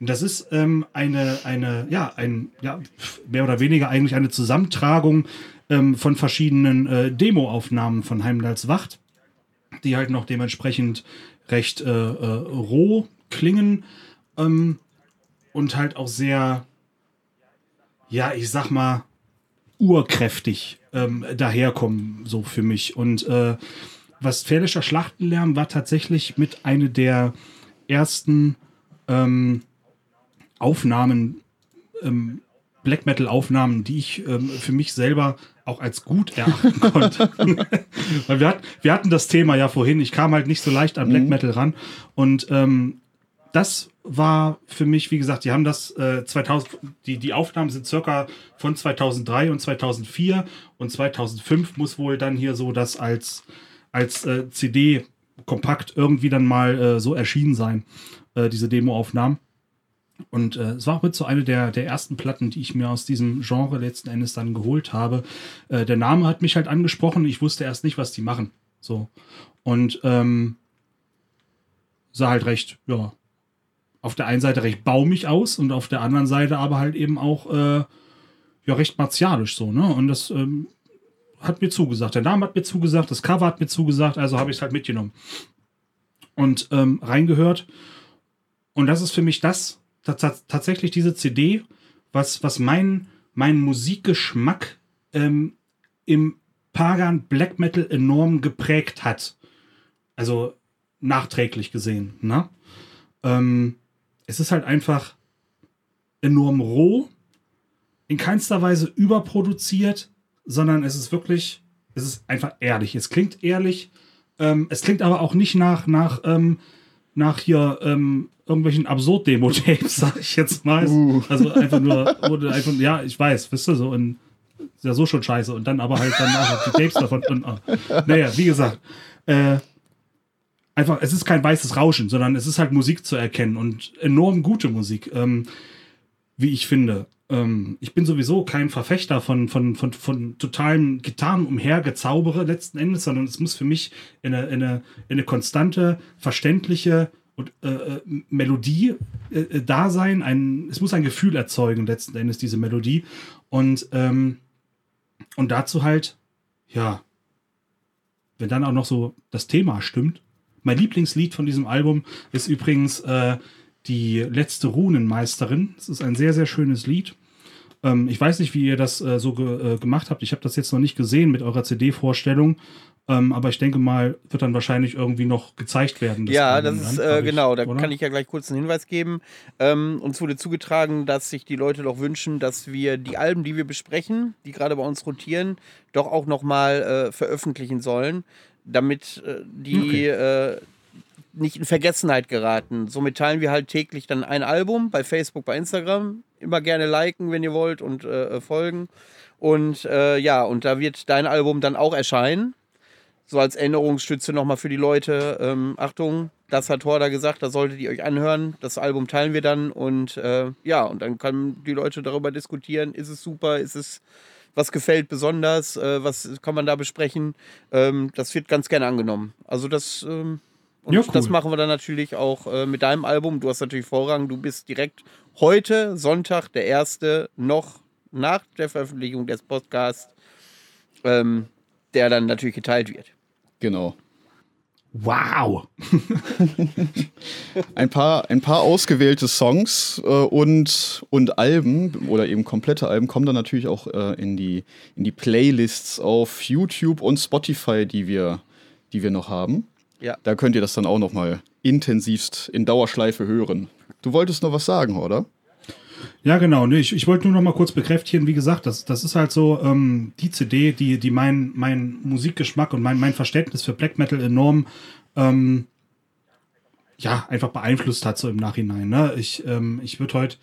Und Das ist ähm, eine, eine, ja, ein, ja, mehr oder weniger eigentlich eine Zusammentragung ähm, von verschiedenen äh, Demoaufnahmen von Heimdalls Wacht, die halt noch dementsprechend recht äh, äh, roh klingen ähm, und halt auch sehr, ja, ich sag mal, urkräftig ähm, daherkommen, so für mich. Und äh, Westfälischer Schlachtenlärm war tatsächlich mit einer der ersten ähm, Aufnahmen, ähm, Black Metal-Aufnahmen, die ich ähm, für mich selber auch als gut erachten konnte. Weil wir, hat, wir hatten das Thema ja vorhin, ich kam halt nicht so leicht an Black Metal ran. Und ähm, das war für mich, wie gesagt, die haben das äh, 2000, die, die Aufnahmen sind circa von 2003 und 2004 und 2005 muss wohl dann hier so das als, als äh, CD kompakt irgendwie dann mal äh, so erschienen sein, äh, diese Demoaufnahmen. Und äh, es war auch mit so eine der, der ersten Platten, die ich mir aus diesem Genre letzten Endes dann geholt habe. Äh, der Name hat mich halt angesprochen. Ich wusste erst nicht, was die machen. So. Und ähm, sah halt recht, ja, auf der einen Seite recht baumig aus und auf der anderen Seite aber halt eben auch äh, ja recht martialisch so, ne? Und das ähm, hat mir zugesagt. Der Name hat mir zugesagt, das Cover hat mir zugesagt, also habe ich es halt mitgenommen. Und ähm, reingehört. Und das ist für mich das, tatsächlich diese CD, was, was mein, mein Musikgeschmack ähm, im Pagan Black Metal enorm geprägt hat. Also nachträglich gesehen. Ne? Ähm, es ist halt einfach enorm roh, in keinster Weise überproduziert, sondern es ist wirklich, es ist einfach ehrlich. Es klingt ehrlich, ähm, es klingt aber auch nicht nach, nach, ähm, nach hier ähm, irgendwelchen Absurd-Demo-Tapes, sag ich jetzt mal. Also einfach nur, oder einfach, ja, ich weiß, wisst ihr, so in, ist ja so schon scheiße und dann aber halt dann auch die Tapes davon. Und, oh. Naja, wie gesagt, äh, einfach, es ist kein weißes Rauschen, sondern es ist halt Musik zu erkennen und enorm gute Musik, ähm, wie ich finde. Ähm, ich bin sowieso kein Verfechter von, von, von, von totalen Gitarren umhergezaubere letzten Endes, sondern es muss für mich in eine, in eine, in eine konstante, verständliche und, äh, äh, Melodie äh, äh, da sein. Ein, es muss ein Gefühl erzeugen, letzten Endes, diese Melodie. Und, ähm, und dazu halt, ja, wenn dann auch noch so das Thema stimmt. Mein Lieblingslied von diesem Album ist übrigens äh, die letzte Runenmeisterin. Es ist ein sehr, sehr schönes Lied. Ähm, ich weiß nicht, wie ihr das äh, so ge äh, gemacht habt. Ich habe das jetzt noch nicht gesehen mit eurer CD-Vorstellung. Ähm, aber ich denke mal, wird dann wahrscheinlich irgendwie noch gezeigt werden. Ja, Album das ist äh, genau. Da oder? kann ich ja gleich kurz einen Hinweis geben. Ähm, uns wurde zugetragen, dass sich die Leute doch wünschen, dass wir die Alben, die wir besprechen, die gerade bei uns rotieren, doch auch nochmal äh, veröffentlichen sollen, damit äh, die äh, nicht in Vergessenheit geraten. Somit teilen wir halt täglich dann ein Album bei Facebook, bei Instagram. Immer gerne liken, wenn ihr wollt und äh, folgen. Und äh, ja, und da wird dein Album dann auch erscheinen so als Erinnerungsstütze nochmal für die Leute. Ähm, Achtung, das hat Horda gesagt, das solltet ihr euch anhören. Das Album teilen wir dann und äh, ja, und dann können die Leute darüber diskutieren, ist es super, ist es, was gefällt besonders, äh, was kann man da besprechen. Ähm, das wird ganz gerne angenommen. Also das, ähm, und Ja, cool. das machen wir dann natürlich auch äh, mit deinem Album. Du hast natürlich Vorrang, du bist direkt heute, Sonntag, der erste, noch nach der Veröffentlichung des Podcasts, ähm, der dann natürlich geteilt wird. Genau. Wow. ein paar, ein paar ausgewählte Songs äh, und, und Alben oder eben komplette Alben kommen dann natürlich auch äh, in, die, in die Playlists auf YouTube und Spotify, die wir, die wir noch haben. Ja. Da könnt ihr das dann auch noch mal intensivst in Dauerschleife hören. Du wolltest noch was sagen, oder? Ja, genau. Nee, ich, ich wollte nur noch mal kurz bekräftigen, wie gesagt, das, das ist halt so ähm, die CD, die, die mein, mein Musikgeschmack und mein, mein Verständnis für Black Metal enorm ähm, ja, einfach beeinflusst hat, so im Nachhinein. Ne? Ich, ähm, ich würde heute,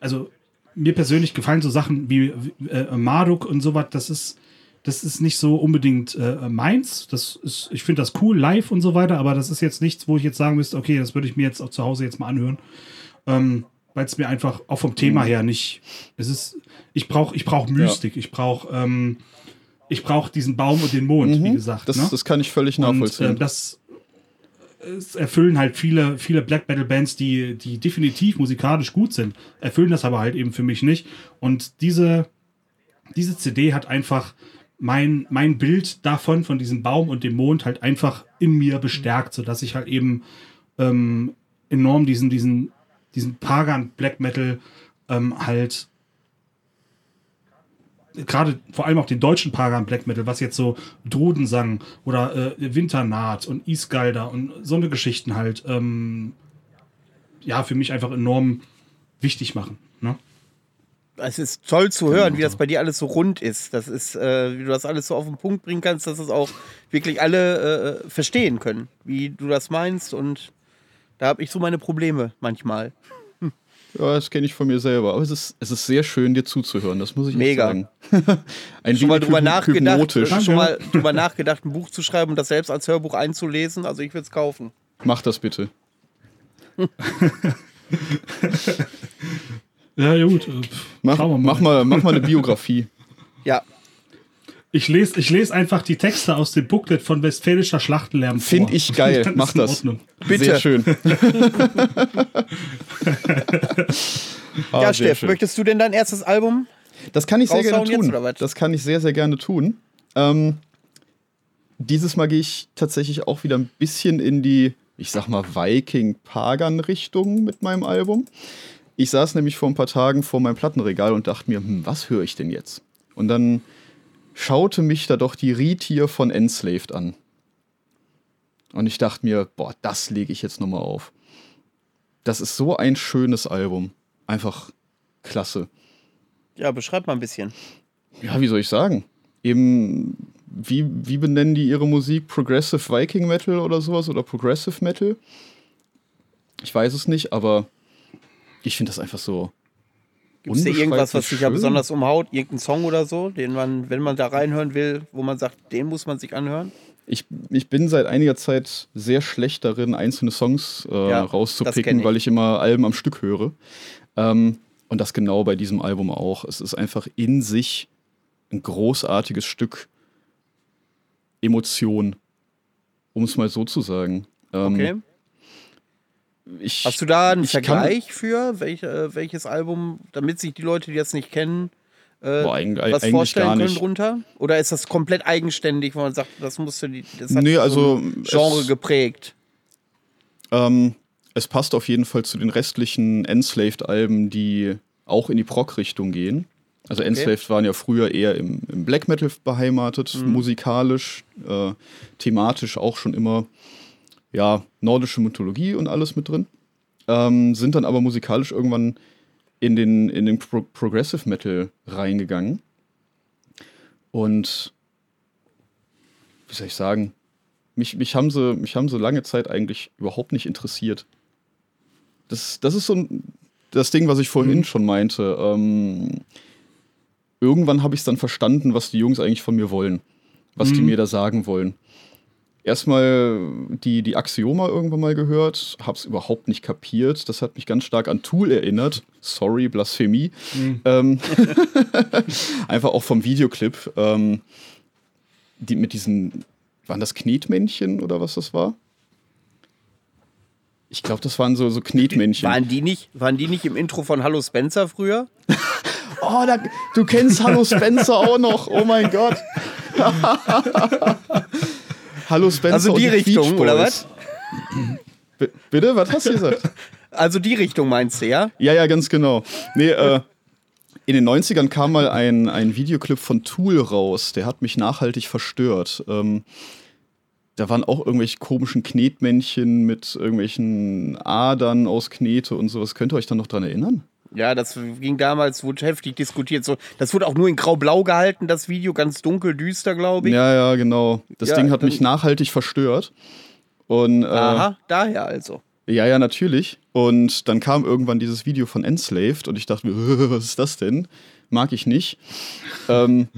also mir persönlich gefallen so Sachen wie äh, Marduk und sowas, das ist, das ist nicht so unbedingt äh, meins. Das ist, ich finde das cool, live und so weiter, aber das ist jetzt nichts, wo ich jetzt sagen müsste, okay, das würde ich mir jetzt auch zu Hause jetzt mal anhören. Ähm, weil es mir einfach auch vom Thema her nicht. Es ist, ich brauche ich brauch Mystik, ich brauche ähm, ich brauche diesen Baum und den Mond, wie gesagt. Das, ne? das kann ich völlig nachvollziehen. Und, äh, das es erfüllen halt viele, viele Black Metal Bands, die, die definitiv musikalisch gut sind, erfüllen das aber halt eben für mich nicht. Und diese, diese CD hat einfach mein, mein Bild davon, von diesem Baum und dem Mond, halt einfach in mir bestärkt, sodass ich halt eben ähm, enorm diesen, diesen, diesen Pagan Black Metal ähm, halt gerade vor allem auch den deutschen Pagan Black Metal, was jetzt so Drudensang oder äh, Winternaht und Isgalder und so eine Geschichten halt, ähm, ja, für mich einfach enorm wichtig machen. Ne? Es ist toll zu hören, wie das bei dir alles so rund ist. Das ist, äh, wie du das alles so auf den Punkt bringen kannst, dass es auch wirklich alle äh, verstehen können, wie du das meinst. Und da habe ich so meine Probleme manchmal. Ja, das kenne ich von mir selber. Aber es ist, es ist sehr schön, dir zuzuhören. Das muss ich Mega. sagen. Ein Schon mal drüber nachgedacht, schon mal drüber nachgedacht, ein Buch zu schreiben und das selbst als Hörbuch einzulesen. Also ich würde es kaufen. Mach das bitte. Ja, ja gut. äh, Mach, wir mach, mal, mach mal eine Biografie. Ja, Ich lese ich les einfach die Texte aus dem Booklet von Westfälischer Schlachtenlärm vor. Find ich geil. Mach das. Bitte. Sehr schön. Ah, ja sehr Steff, schön. möchtest du denn dein erstes Album? Das kann ich sehr gerne tun. Das kann ich sehr, sehr gerne tun. Ähm, dieses Mal gehe ich tatsächlich auch wieder ein bisschen in die, ich sag mal, Viking-Pagan-Richtung mit meinem Album. Ich saß nämlich vor ein paar Tagen vor meinem Plattenregal und dachte mir, hm, was höre ich denn jetzt? Und dann schaute mich da doch die Retier von Enslaved an. Und ich dachte mir, boah, das lege ich jetzt nochmal auf. Das ist so ein schönes Album. Einfach klasse. Ja, beschreib mal ein bisschen. Ja, wie soll ich sagen? Eben, wie, wie benennen die ihre Musik? Progressive Viking Metal oder sowas? Oder Progressive Metal? Ich weiß es nicht, aber ich finde das einfach so. Gibt es da irgendwas, was dich ja besonders umhaut? Irgendein Song oder so, den man, wenn man da reinhören will, wo man sagt, den muss man sich anhören? Ich, ich bin seit einiger Zeit sehr schlecht darin, einzelne Songs äh, Ja, rauszupicken, ich. weil ich immer Alben am Stück höre. Ähm, und das genau bei diesem Album auch. Es ist einfach in sich ein großartiges Stück Emotion, um es mal so zu sagen. Ähm, Okay. Ich, Hast du da einen ich kann- Vergleich für welch, äh, welches Album, damit sich die Leute, die das nicht kennen, äh, Boah, was vorstellen können drunter? Oder ist das komplett eigenständig, wo man sagt, das musst du die, das hat Nee, also, ein Genre es- geprägt? Ähm, es passt auf jeden Fall zu den restlichen Enslaved-Alben, die auch in die Prog-Richtung gehen. Also Enslaved waren ja früher eher im, im Black Metal beheimatet, musikalisch, äh, thematisch auch schon immer ja, nordische Mythologie und alles mit drin. Ähm, sind dann aber musikalisch irgendwann in den, in den Pro Progressive Metal reingegangen. Und wie soll ich sagen, mich, mich, haben sie, mich haben sie lange Zeit eigentlich überhaupt nicht interessiert. Das, das ist so ein, das Ding, was ich vorhin schon meinte. Ähm, irgendwann habe ich es dann verstanden, was die Jungs eigentlich von mir wollen. Was die mir da sagen wollen. Erstmal die, die Axioma irgendwann mal gehört, hab's überhaupt nicht kapiert. Das hat mich ganz stark an Tool erinnert. Sorry, Blasphemie. Ähm, einfach auch vom Videoclip. Ähm, die mit diesen, waren das Knetmännchen oder was das war? Ich glaube, das waren so, so Knetmännchen. Waren die, nicht, waren die nicht im Intro von Hallo Spencer früher? Oh, da, du kennst Hallo Spencer auch noch. Oh mein Gott. Hallo Spencer Also die und Richtung, oder. B bitte, was hast du gesagt? Also die Richtung meinst du, ja? Ja, ja, ganz genau. Nee, äh, in den 90ern kam mal ein, ein Videoclip von Tool raus, der hat mich nachhaltig verstört. Ähm, da waren auch irgendwelche komischen Knetmännchen mit irgendwelchen Adern aus Knete und sowas. Könnt ihr euch da noch dran erinnern? Ja, das ging damals, wurde heftig diskutiert. So, das wurde auch nur in grau-blau gehalten, das Video, ganz dunkel, düster, glaube ich. Ja, ja, genau. Das Ja, Ding hat mich nachhaltig verstört. Und äh, Aha, daher also. Ja, ja, natürlich. Und dann kam irgendwann dieses Video von Enslaved und ich dachte mir, was ist das denn? Mag ich nicht. ähm,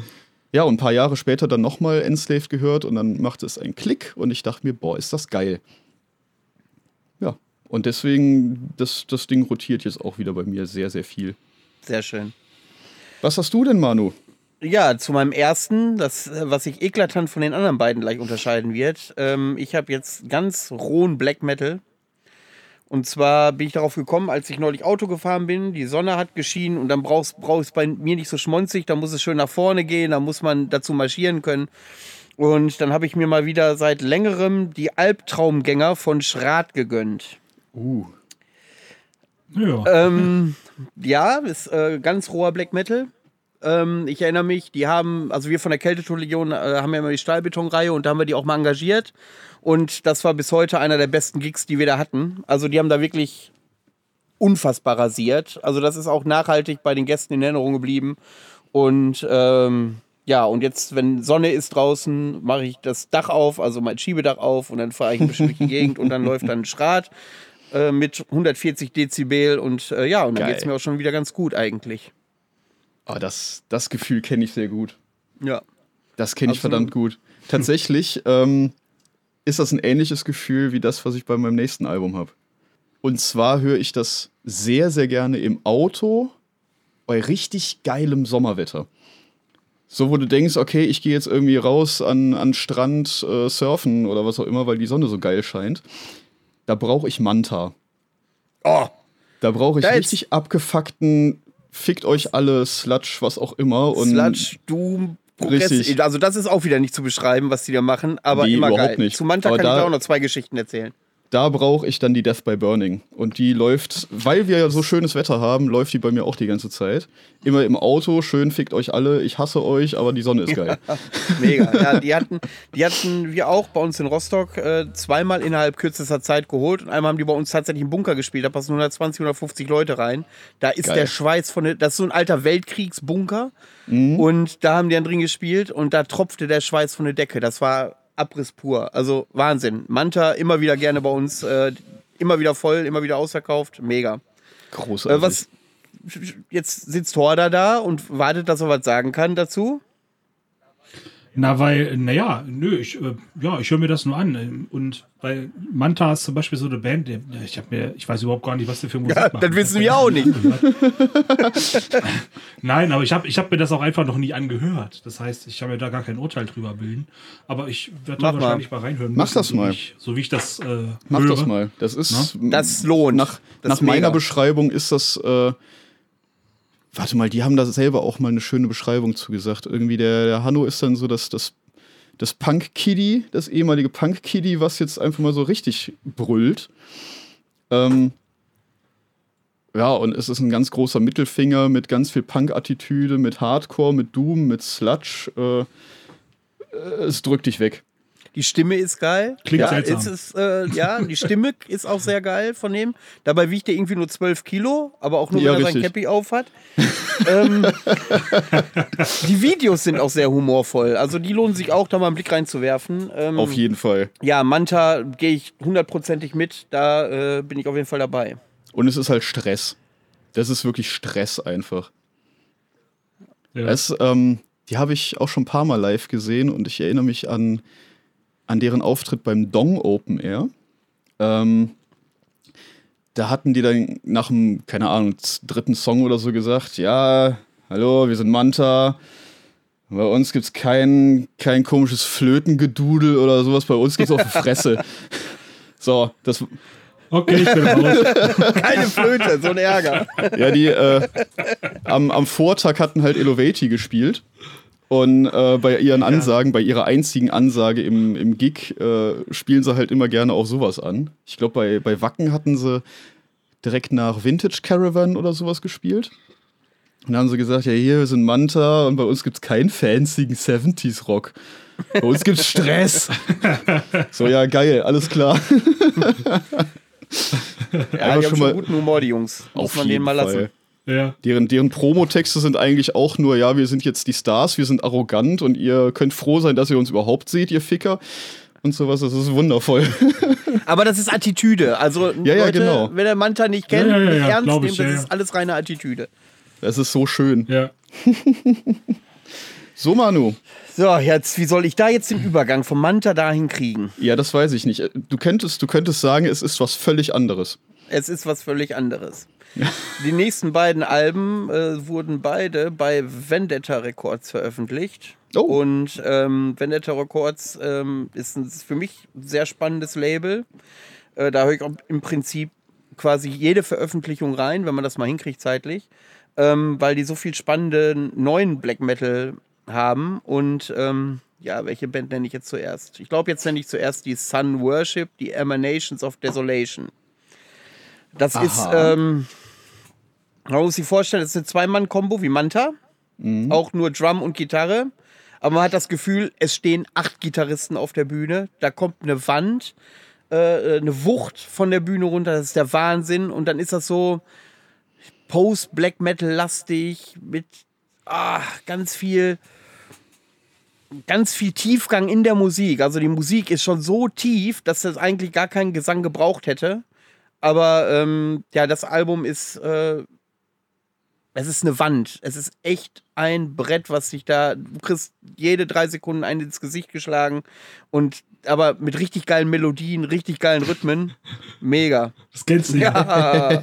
ja, und ein paar Jahre später dann nochmal Enslaved gehört und dann machte es einen Klick und ich dachte mir, boah, ist das geil. Und deswegen, das, das Ding rotiert jetzt auch wieder bei mir sehr, sehr viel. Sehr schön. Was hast du denn, Manu? Ja, zu meinem ersten, das, äh, was sich eklatant von den anderen beiden gleich unterscheiden wird. Ähm, ich habe jetzt ganz rohen Black Metal. Und zwar bin ich darauf gekommen, als ich neulich Auto gefahren bin, die Sonne hat geschienen und dann brauchst brauch es bei mir nicht so schmonzig, da muss es schön nach vorne gehen, da muss man dazu marschieren können. Und dann habe ich mir mal wieder seit längerem die Albtraumgänger von Schrat gegönnt. Uh. Ja. Ähm, ja, ist äh, ganz roher Black Metal. Ähm, ich erinnere mich, die haben, also wir von der Kältetorlegion äh, haben ja immer die Stahlbetonreihe und da haben wir die auch mal engagiert. Und das war bis heute einer der besten Gigs, die wir da hatten. Also die haben da wirklich unfassbar rasiert. Also das ist auch nachhaltig bei den Gästen in Erinnerung geblieben. Und ähm, ja, und jetzt, wenn Sonne ist draußen, mache ich das Dach auf, also mein Schiebedach auf und dann fahre ich ein bisschen durch die Gegend und dann läuft dann ein Schrat äh, mit 140 Dezibel und äh, ja, und dann geht es mir auch schon wieder ganz gut eigentlich. Ah, das, das Gefühl kenne ich sehr gut. Ja. Das kenne ich verdammt gut. Tatsächlich ähm, ist das ein ähnliches Gefühl wie das, was ich bei meinem nächsten Album habe. Und zwar höre ich das sehr, sehr gerne im Auto bei richtig geilem Sommerwetter. So, wo du denkst, okay, ich gehe jetzt irgendwie raus an, an Strand äh, surfen oder was auch immer, weil die Sonne so geil scheint. Da brauche ich Manta. Oh, Da brauche ich jetzt- richtig abgefuckten, fickt euch alle, Sludge, was auch immer. Und Sludge, Doom, Progress. Richtig. Also das ist auch wieder nicht zu beschreiben, was die da machen, aber Nee, immer überhaupt geil. nicht. Zu Manta Aber kann ich da- auch noch zwei Geschichten erzählen. Da brauche ich dann die Death by Burning. Und die läuft, weil wir ja so schönes Wetter haben, läuft die bei mir auch die ganze Zeit. Immer im Auto, schön fickt euch alle, ich hasse euch, aber die Sonne ist geil. Mega. Ja, die hatten, die hatten wir auch bei uns in Rostock äh, zweimal innerhalb kürzester Zeit geholt. Und einmal haben die bei uns tatsächlich im Bunker gespielt. Da passen 120, 150 Leute rein. Da ist Geil. der Schweiß von der, das ist so ein alter Weltkriegsbunker. Mhm. Und da haben die dann drin gespielt und da tropfte der Schweiß von der Decke. Das war Abriss pur. Also Wahnsinn. Manta immer wieder gerne bei uns. Äh, immer wieder voll, immer wieder ausverkauft. Mega. Großartig. Äh, was, jetzt sitzt Horda da und wartet, dass er was sagen kann dazu. Na, weil, naja, nö, ich, äh, ja, ich höre mir das nur an. Und weil Manta ist zum Beispiel so eine Band, die, ich habe mir, ich weiß überhaupt gar nicht, was der für Musik Ja, macht. das Ich wissen wir auch nicht. Nein, aber ich habe ich hab mir das auch einfach noch nie angehört. Das heißt, ich habe mir da gar kein Urteil drüber bilden. Aber ich werde da Mach mal. wahrscheinlich mal reinhören. Mach müssen, das so mal. Wie ich, so wie ich das äh, Mach höre. das mal. Das ist. Das lohnt. Nach, Das nach meiner Beschreibung ist das. Äh, warte mal, die haben da selber auch mal eine schöne Beschreibung zugesagt. Irgendwie der, der Hanno ist dann so das, das, das Punk-Kiddy, das ehemalige Punk-Kiddy, was jetzt einfach mal so richtig brüllt. Ähm, ja, und es ist ein ganz großer Mittelfinger mit ganz viel Punk-Attitüde, mit Hardcore, mit Doom, mit Sludge. Äh, äh, es drückt dich weg. Die Stimme ist geil. Klingt ja, seltsam. Es ist, äh, ja, die Stimme ist auch sehr geil von dem. Dabei wiegt er irgendwie nur 12 Kilo, aber auch nur, Ja, wenn er sein richtig. Cappy auf hat. ähm, die Videos sind auch sehr humorvoll. Also die lohnen sich auch, da mal einen Blick reinzuwerfen. Ähm, Auf jeden Fall. ja, Manta gehe ich hundertprozentig mit. Da äh, bin ich auf jeden Fall dabei. Und es ist halt Stress. Das ist wirklich Stress einfach. Ja. Es, ähm, die habe ich auch schon ein paar Mal live gesehen und ich erinnere mich an, an deren Auftritt beim Dong Open Air. Ähm, da hatten die dann nach dem, keine Ahnung, z- dritten Song oder so gesagt, ja, hallo, wir sind Manta. Bei uns gibt's kein, kein komisches Flötengedudel oder sowas, bei uns gibt's auf die Fresse. So, das, Okay, ich bin raus. Keine Flöte, so ein Ärger. Ja, die äh, am, am Vortag hatten halt Elovati gespielt. Und äh, bei ihren Ansagen, bei ihrer einzigen Ansage im, im Gig, äh, spielen sie halt immer gerne auch sowas an. Ich glaube, bei, bei Wacken hatten sie direkt nach Vintage Caravan oder sowas gespielt. Und dann haben sie gesagt, ja, hier, wir sind Manta und bei uns gibt es keinen fancigen 70s Rock. Bei uns gibt's Stress. so, ja, geil, alles klar. Ja, die haben schon mal- guten Humor, die Jungs. Muss man denen mal lassen. Ja. Deren, deren Promotexte sind eigentlich auch nur, ja, wir sind jetzt die Stars, wir sind arrogant und ihr könnt froh sein, dass ihr uns überhaupt seht, ihr Ficker. Und sowas, das ist wundervoll. Aber das ist Attitüde. Also, Ja, ja, Leute, genau. wenn der Manta nicht kennt, Ja, ja, ja, nicht ja, ernst nehmen, ich, das ja, ist ja. alles reine Attitüde. Das ist so schön. Ja. So, Manu. So, jetzt, wie soll ich da jetzt den Übergang vom Manta dahin kriegen? Ja, das weiß ich nicht. Du könntest, du könntest sagen, es ist was völlig anderes. Es ist was völlig anderes. Die nächsten beiden Alben äh, wurden beide bei Vendetta Records veröffentlicht. Oh. Und ähm, Vendetta Records ähm, ist ein für mich sehr spannendes Label. Äh, da höre ich auch im Prinzip quasi jede Veröffentlichung rein, wenn man das mal hinkriegt zeitlich, ähm, weil die so viel spannenden neuen Black Metal haben. Und ähm, ja, welche Band nenne ich jetzt zuerst? Ich glaube, jetzt nenne ich zuerst die Sun Worship, die Emanations of Desolation. Das ist, Aha. ähm, man muss sich vorstellen, das ist eine Zwei-Mann-Kombo wie Manta. Auch nur Drum und Gitarre. Aber man hat das Gefühl, es stehen acht Gitarristen auf der Bühne. Da kommt eine Wand, äh, eine Wucht von der Bühne runter. Das ist der Wahnsinn. Und dann ist das so Post-Black Metal-lastig mit ah, ganz viel ganz viel Tiefgang in der Musik. Also die Musik ist schon so tief, dass das eigentlich gar keinen Gesang gebraucht hätte. Aber ähm, ja, das Album ist, äh, es ist eine Wand. Es ist echt ein Brett, was sich da, du kriegst jede drei Sekunden einen ins Gesicht geschlagen und aber mit richtig geilen Melodien, richtig geilen Rhythmen. Mega. Das kennst du ja.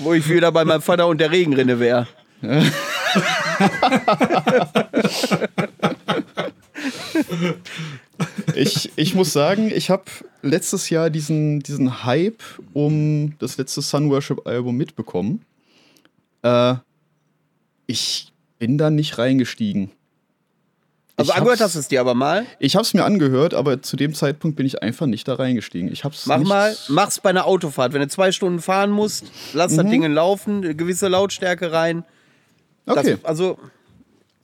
Wo ich wieder bei meinem Vater und der Regenrinne wäre. Ich, ich muss sagen, ich habe letztes Jahr diesen, diesen Hype um das letzte Sun Worship Album mitbekommen. Äh, ich bin da nicht reingestiegen. Also Ich angehört hast du es dir aber mal. Ich habe es mir angehört, aber zu dem Zeitpunkt bin ich einfach nicht da reingestiegen. Ich hab's Mach mal, mach's bei einer Autofahrt. Wenn du zwei Stunden fahren musst, lass Mhm. das Ding laufen, eine gewisse Lautstärke rein. Okay. Das, also,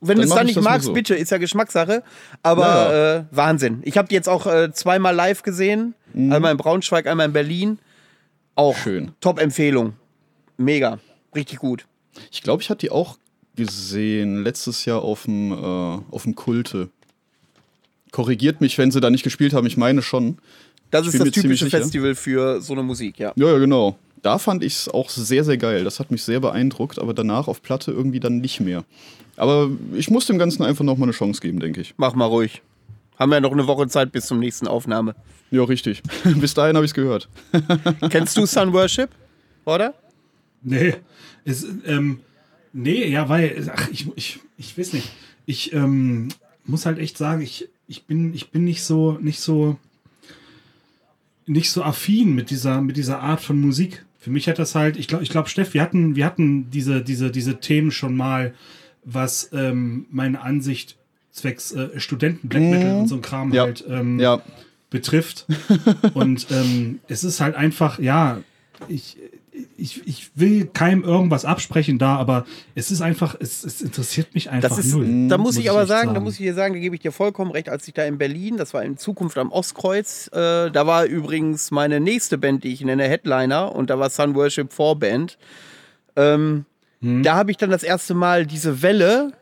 wenn du es dann ich nicht magst, so. bitte, ist ja Geschmackssache. Aber Ja, Äh, Wahnsinn. Ich habe die jetzt auch äh, zweimal live gesehen. Einmal in Braunschweig, einmal in Berlin. Auch Mhm. Schön. Top-Empfehlung. Mega. Richtig gut. Ich glaube, ich hatte die auch gesehen letztes Jahr auf dem, äh, auf dem Kulte. Korrigiert mich, wenn sie da nicht gespielt haben. Ich meine schon. Das ist das typische. Festival für so eine Musik, ja. Ja, ja, genau. Da fand ich es auch sehr, sehr geil. Das hat mich sehr beeindruckt, aber danach auf Platte irgendwie dann nicht mehr. Aber ich muss dem Ganzen einfach noch mal eine Chance geben, denke ich. Mach mal ruhig. Haben wir noch eine Woche Zeit bis zum nächsten Aufnahme. Ja, richtig. Bis dahin habe ich es gehört. Kennst du Sun Worship? Oder? Nee. Es, ähm, nee, ja, weil, ach, ich, ich, ich weiß nicht. Ich ähm, muss halt echt sagen, ich, ich, bin, ich bin nicht so, nicht so, nicht so affin mit dieser, mit dieser Art von Musik. Für mich hat das halt, ich glaube, ich glaube, Steff, wir hatten, wir hatten diese, diese, diese Themen schon mal, was ähm, meine Ansicht zwecks äh, Studenten Black Metal und so ein Kram Ja. halt ähm, Ja, betrifft. Und ähm, es ist halt einfach, ja, ich, ich, ich will keinem irgendwas absprechen da, aber es ist einfach, es, es interessiert mich einfach Das ist, null. da muss, ich aber echt sagen, da muss ich dir sagen, da gebe ich dir vollkommen recht, als ich da in Berlin, das war in Zukunft am Ostkreuz, äh, da war übrigens meine nächste Band, die ich nenne, Headliner, und da war Sun Worship Vorband. Ähm, Da habe ich dann das erste Mal diese Welle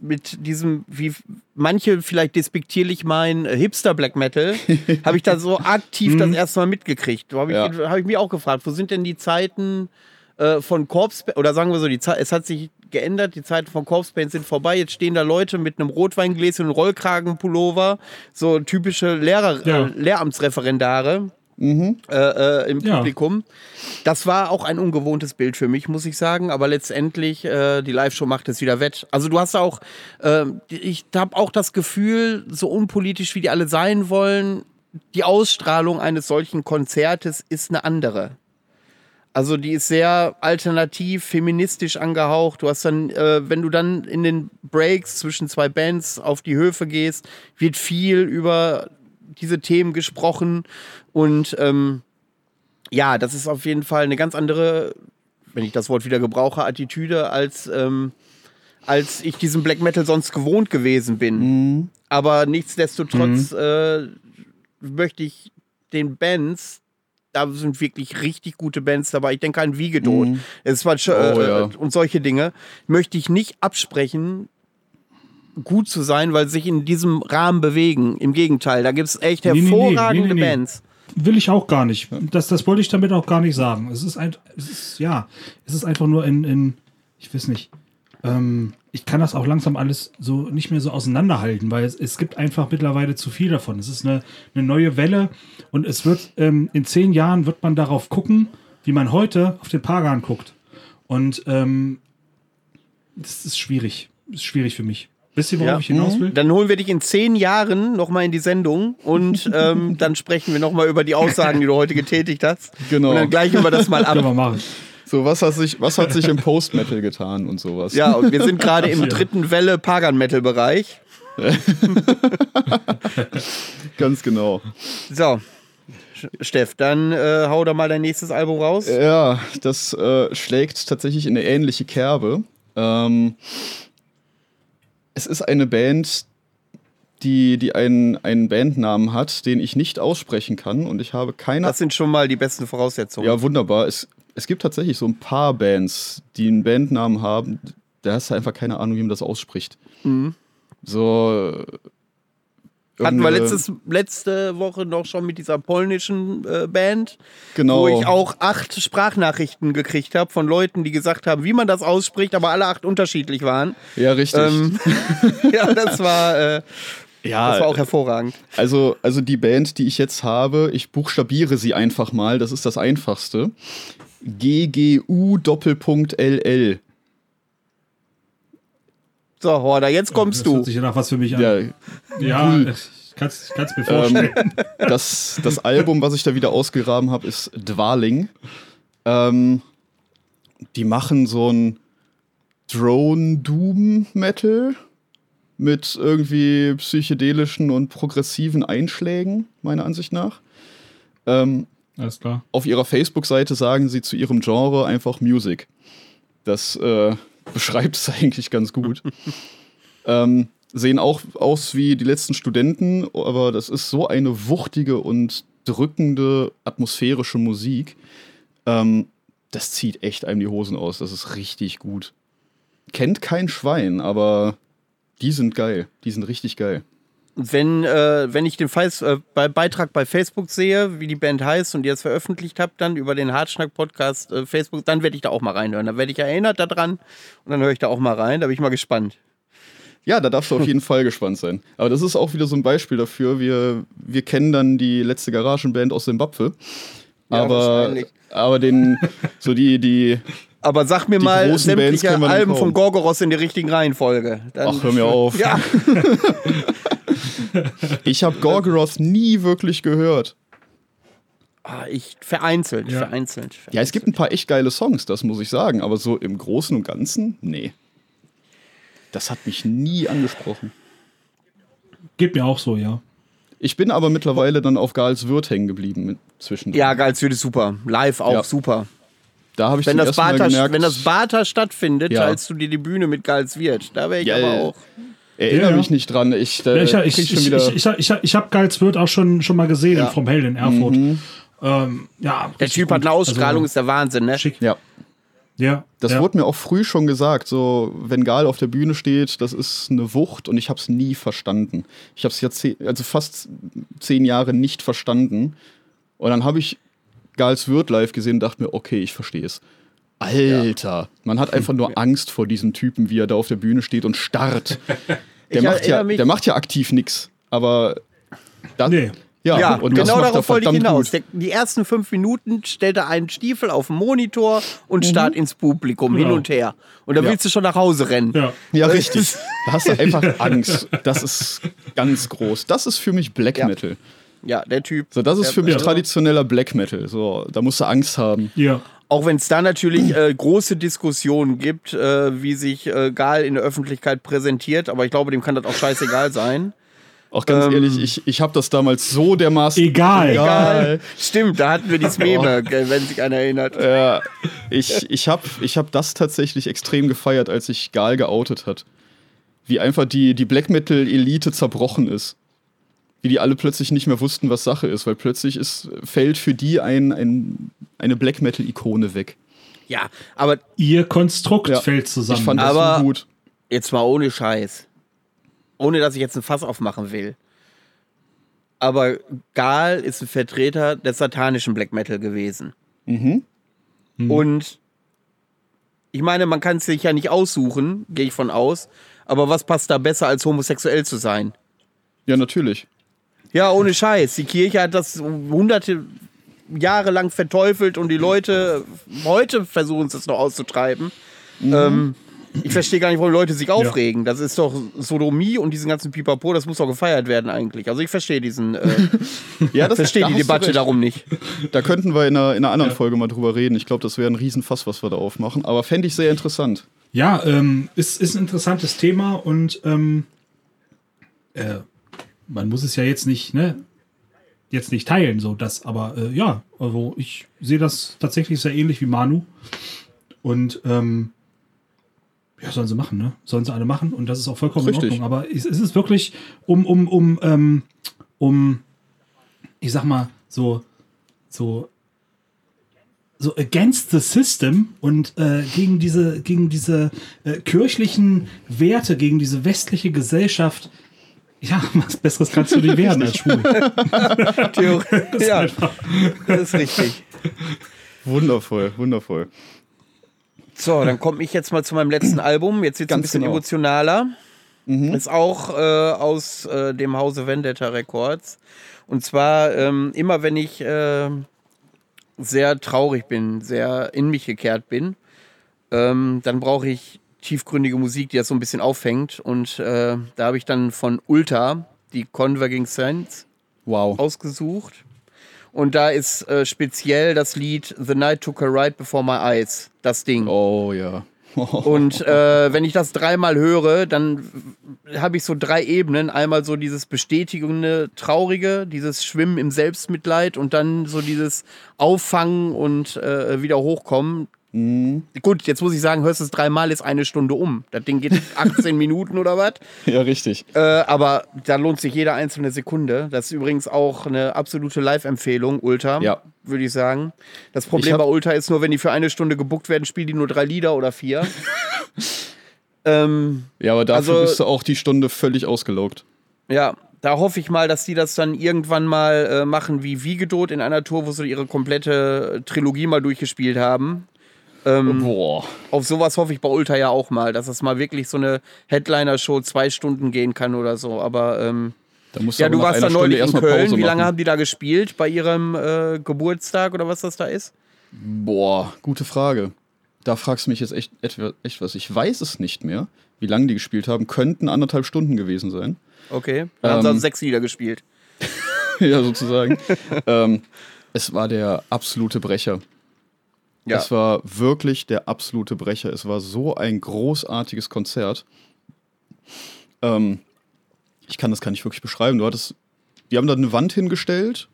mit diesem, wie manche vielleicht despektierlich meinen, äh, Hipster Black Metal, habe ich da so aktiv das erste Mal mitgekriegt. Da habe ich, Ja. hab ich mich auch gefragt, wo sind denn die Zeiten äh, von Corpse, oder sagen wir so, die Zeit, es hat sich geändert, die Zeiten von Corpse Paint sind vorbei. Jetzt stehen da Leute mit einem Rotweingläschen und Rollkragenpullover, so typische Lehrer, Ja. äh, Lehramtsreferendare. Äh, äh, im Ja. Publikum. Das war auch ein ungewohntes Bild für mich, muss ich sagen. Aber letztendlich, äh, die Live-Show macht es wieder wett. Also du hast auch, äh, ich habe auch das Gefühl, so unpolitisch wie die alle sein wollen, die Ausstrahlung eines solchen Konzertes ist eine andere. Also die ist sehr alternativ, feministisch angehaucht. Du hast dann, äh, wenn du dann in den Breaks zwischen zwei Bands auf die Höfe gehst, wird viel über diese Themen gesprochen. Und ähm, ja, das ist auf jeden Fall eine ganz andere, wenn ich das Wort wieder gebrauche, Attitüde, als, ähm, als ich diesen Black Metal sonst gewohnt gewesen bin. Aber nichtsdestotrotz äh, möchte ich den Bands, da sind wirklich richtig gute Bands dabei. Ich denke an Wiegedot. Es war Oh, äh, ja. und solche Dinge möchte ich nicht absprechen, gut zu sein, weil sie sich in diesem Rahmen bewegen. Im Gegenteil, da gibt es echt hervorragende nee, nee, nee. Bands. Will ich auch gar nicht. Das, das wollte ich damit auch gar nicht sagen. Es ist ein, es ist, ja, es ist einfach nur in, in ich weiß nicht, ähm, ich kann das auch langsam alles so nicht mehr so auseinanderhalten, weil es, es gibt einfach mittlerweile zu viel davon. Es ist eine, eine neue Welle und es wird, ähm, in zehn Jahren wird man darauf gucken, wie man heute auf den Pagan guckt. Und ähm, das ist schwierig. Das ist schwierig für mich. Wisst ihr, worauf Ja. ich hinaus will? Dann holen wir dich in zehn Jahren nochmal in die Sendung und ähm, dann sprechen wir nochmal über die Aussagen, die du heute getätigt hast. Genau. Und dann gleichen wir das mal Können wir ab. machen. So, was hat sich, was hat sich im Post-Metal getan und sowas? Ja, und wir sind gerade im dritten Welle Pagan-Metal-Bereich. Ganz genau. So, Steff, dann äh, hau da mal dein nächstes Album raus. Ja, das äh, schlägt tatsächlich in eine ähnliche Kerbe. Ähm, es ist eine Band, die, die einen, einen Bandnamen hat, den ich nicht aussprechen kann und ich habe keine. Das sind schon mal die besten Voraussetzungen. ja, wunderbar. Es, es gibt tatsächlich so ein paar Bands, die einen Bandnamen haben, da hast du einfach keine Ahnung, wie man das ausspricht. So. Äh, Hatten wir letztes, letzte Woche noch schon mit dieser polnischen äh, Band, genau. wo ich auch acht Sprachnachrichten gekriegt habe von Leuten, die gesagt haben, wie man das ausspricht, aber alle acht unterschiedlich waren. Ja, richtig. Ähm, ja, das war, äh, ja, das war auch hervorragend. Also, also die Band, die ich jetzt habe, ich buchstabiere sie einfach mal, das ist das einfachste. GGU Doppelpunkt LL. So, Horder, jetzt kommst Das du. hört sich ja nach was für mich an. Ja, Ja, ich kann es mir vorstellen. ähm, das, das Album, was ich da wieder ausgegraben habe, ist Dwaling. Ähm, die machen so ein Drone-Doom-Metal mit irgendwie psychedelischen und progressiven Einschlägen, meiner Ansicht nach. Ähm, Alles klar. auf ihrer Facebook-Seite sagen sie zu ihrem Genre einfach Music. Das äh, beschreibt es eigentlich ganz gut. ähm, sehen auch aus wie die letzten Studenten, aber das ist so eine wuchtige und drückende atmosphärische Musik. Ähm, das zieht echt einem die Hosen aus. Das ist richtig gut. Kennt kein Schwein, aber die sind geil. Die sind richtig geil. Wenn, äh, wenn ich den Feis, äh, bei Beitrag bei Facebook sehe, wie die Band heißt und ihr es veröffentlicht habt, dann über den Hartschnack-Podcast äh, Facebook, dann werde ich da auch mal reinhören. Dann werde ich erinnert daran und dann höre ich da auch mal rein. Da bin ich mal gespannt. Ja, da darfst du auf jeden Fall gespannt sein. Aber das ist auch wieder so ein Beispiel dafür. Wir, wir kennen dann die letzte Garagenband aus Simbabwe. Ja, aber, wahrscheinlich. aber den, so die, die, Aber sag mir Die mal sämtliche Alben von Gorgoros in der richtigen Reihenfolge. Dann ach, hör mir auf. Ja, Ich habe Gorgoroth nie wirklich gehört. Ah, ich vereinzelt, Ja. vereinzelt. Ja, es gibt ein paar echt geile Songs, das muss ich sagen. Aber so im Großen und Ganzen, nee. Das hat mich nie angesprochen. Geht mir auch so, ja. Ich bin aber mittlerweile dann auf Gals Wirt hängen geblieben mit zwischendurch. Ja, geil, es wird super. Live auch Ja. super. da habe ich Wenn zum das, ersten Mal Barter, gemerkt, wenn das Barter stattfindet, Ja. teilst du dir die Bühne mit Gals Wirt. Da wäre ich Ja, aber ja. auch. Erinnere Ja, mich nicht dran. Ich, äh, ja ich ich, ich, wieder. ich, ich, ich, ich habe Geiz Wirt auch schon, schon mal gesehen Ja. From Hell in Erfurt. Ähm, ja, Der Typ hat eine Ausstrahlung, Also, ist der Wahnsinn, ne? schick. ja. Ja, Das ja. wurde mir auch früh schon gesagt, so wenn Gal auf der Bühne steht, das ist eine Wucht und ich habe es nie verstanden. Ich habe es jetzt also fast zehn Jahre nicht verstanden. Und dann habe ich Gals Wirt live gesehen und dachte mir, okay, ich verstehe es. Alter, man hat einfach nur Angst vor diesem Typen, wie er da auf der Bühne steht und starrt. Der, Ich macht, ja, der macht ja aktiv nichts, aber da, Nee. ja, Ja, und das genau darauf wollte ich hinaus. Der, die ersten fünf Minuten stellt er einen Stiefel auf den Monitor und starrt ins Publikum hin Genau. und her. Und dann Ja. willst du schon nach Hause rennen. Ja. Ja, richtig. Da hast du einfach Angst. Das ist ganz groß. Das ist für mich Black Ja. Metal. Ja, der Typ. So, das ist Der- für mich Ja. traditioneller Black Metal. So, da musst du Angst haben. Ja. Auch wenn es da natürlich äh, große Diskussionen gibt, äh, wie sich äh, Gal in der Öffentlichkeit präsentiert, aber ich glaube, dem kann das auch scheißegal sein. Auch ganz Ähm. ehrlich, ich, ich habe das damals so dermaßen. Egal. Egal. Stimmt, da hatten wir dieses Meme, gell, wenn sich einer erinnert. Ja, ich, ich habe ich hab das tatsächlich extrem gefeiert, als sich Gal geoutet hat. Wie einfach die, die Black Metal-Elite zerbrochen ist. Wie die alle plötzlich nicht mehr wussten, was Sache ist, weil plötzlich ist, fällt für die ein, ein, eine Black Metal-Ikone weg. Ja, aber Ihr Konstrukt Ja. fällt zusammen. Ich fand das Aber- so gut. jetzt mal ohne Scheiß. Ohne dass ich jetzt ein Fass aufmachen will. Aber Gal ist ein Vertreter des satanischen Black Metal gewesen. Mhm. Und ich meine, man kann es sich ja nicht aussuchen, gehe ich von aus. Aber was passt da besser, als homosexuell zu sein? Ja, natürlich. Ja, ohne Scheiß. Die Kirche hat das hunderte Jahre lang verteufelt und die Leute heute versuchen es noch auszutreiben. Ähm, ich verstehe gar nicht, warum Leute sich aufregen. Das ist doch Sodomie und diesen ganzen Pipapo, das muss doch gefeiert werden eigentlich. Also ich verstehe diesen, äh, Ja, das verstehe da die Debatte darum nicht. Da könnten wir in einer, in einer anderen Folge mal drüber reden. Ich glaube, das wäre ein Riesenfass, was wir da aufmachen. Aber fände ich sehr interessant. Ja, ähm, ist, ist ein interessantes Thema und ähm, äh, man muss es ja jetzt nicht, ne, jetzt nicht teilen, so das, aber äh, ja, also ich sehe das tatsächlich sehr ähnlich wie Manu. Und ähm, ja, sollen sie machen, ne? Sollen sie alle machen und das ist auch vollkommen Richtig. in Ordnung. Aber es, es ist wirklich um, um, um, ähm, um, ich sag mal, so, so so against the system und äh, gegen diese, gegen diese äh, kirchlichen Werte, gegen diese westliche Gesellschaft. Ja, was Besseres kannst du nicht werden als schwul. Theorie, ja, das ist richtig. Wundervoll, wundervoll. So, dann komme ich jetzt mal zu meinem letzten Album. Jetzt wird es ein bisschen genau. emotionaler. Ist auch äh, aus äh, dem Hause Vendetta Records. Und zwar ähm, immer, wenn ich äh, sehr traurig bin, sehr in mich gekehrt bin, ähm, dann brauche ich tiefgründige Musik, die das so ein bisschen auffängt. Und äh, da habe ich dann von Ulta die Converging Sense Wow. ausgesucht. Und da ist äh, speziell das Lied The Night Took a Ride Before My Eyes, das Ding. Oh ja. Und äh, wenn ich das dreimal höre, dann habe ich so drei Ebenen. Einmal so dieses bestätigende, traurige, dieses Schwimmen im Selbstmitleid und dann so dieses Auffangen und äh, wieder hochkommen. Gut, jetzt muss ich sagen, hörst es dreimal, ist eine Stunde um. Das Ding geht 18 Minuten oder was. Ja, richtig. Äh, aber da lohnt sich jede einzelne Sekunde. Das ist übrigens auch eine absolute Live-Empfehlung, Ulta. Ja. Würde ich sagen. Das Problem bei Ulta ist nur, wenn die für eine Stunde gebuckt werden, spielen die nur drei Lieder oder vier. ähm, Ja, aber dafür Also- bist du auch die Stunde völlig ausgelaugt. ja, da hoffe ich mal, dass die das dann irgendwann mal äh, machen wie Wiegedot in einer Tour, wo sie ihre komplette Trilogie mal durchgespielt haben. Ähm, Boah. Auf sowas hoffe ich bei Ulta ja auch mal, dass es mal wirklich so eine Headliner-Show zwei Stunden gehen kann oder so. Aber ähm, Da musst Ja, aber du warst da neulich in Köln. Pause Wie lange machen. haben die da gespielt? Bei ihrem äh, Geburtstag oder was das da ist? Boah, gute Frage. Da fragst du mich jetzt echt, etwa- echt was. Ich weiß es nicht mehr, wie lange die gespielt haben. Könnten anderthalb Stunden gewesen sein. Okay. Dann haben sie Ähm, also sechs Lieder gespielt. ja, sozusagen. ähm, es war der absolute Brecher. Ja. Es war wirklich der absolute Brecher. Es war so ein großartiges Konzert. Ähm, ich kann das gar nicht wirklich beschreiben. Du hattest, die haben da eine Wand hingestellt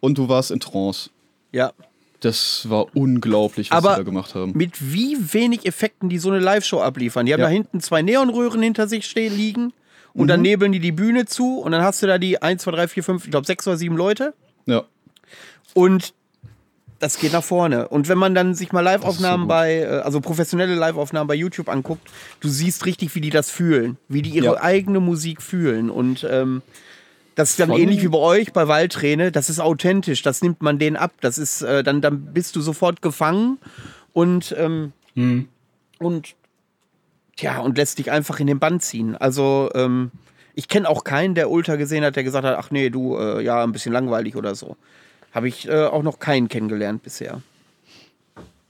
und du warst in Trance. ja. Das war unglaublich, was sie da gemacht haben. Mit wie wenig Effekten die so eine Live-Show abliefern. Die haben Ja. da hinten zwei Neonröhren hinter sich stehen liegen und Mhm. dann nebeln die die Bühne zu und dann hast du da die 1, 2, 3, 4, 5, ich glaube 6 oder 7 Leute Ja. und das geht nach vorne. Und wenn man dann sich mal Live-Aufnahmen gut. bei, äh, also professionelle Live-Aufnahmen bei YouTube anguckt, du siehst richtig, wie die das fühlen, wie die ihre Ja. eigene Musik fühlen. Und ähm, das ist dann Von- ähnlich wie bei euch bei Waldträne, das ist authentisch, das nimmt man denen ab. Das ist, äh, dann, dann bist du sofort gefangen und, ähm, und tja, und lässt dich einfach in den Band ziehen. Also, ähm, ich kenne auch keinen, der Ultra gesehen hat, der gesagt hat, ach nee, du, äh, ja, ein bisschen langweilig oder so. Habe ich äh, auch noch keinen kennengelernt bisher.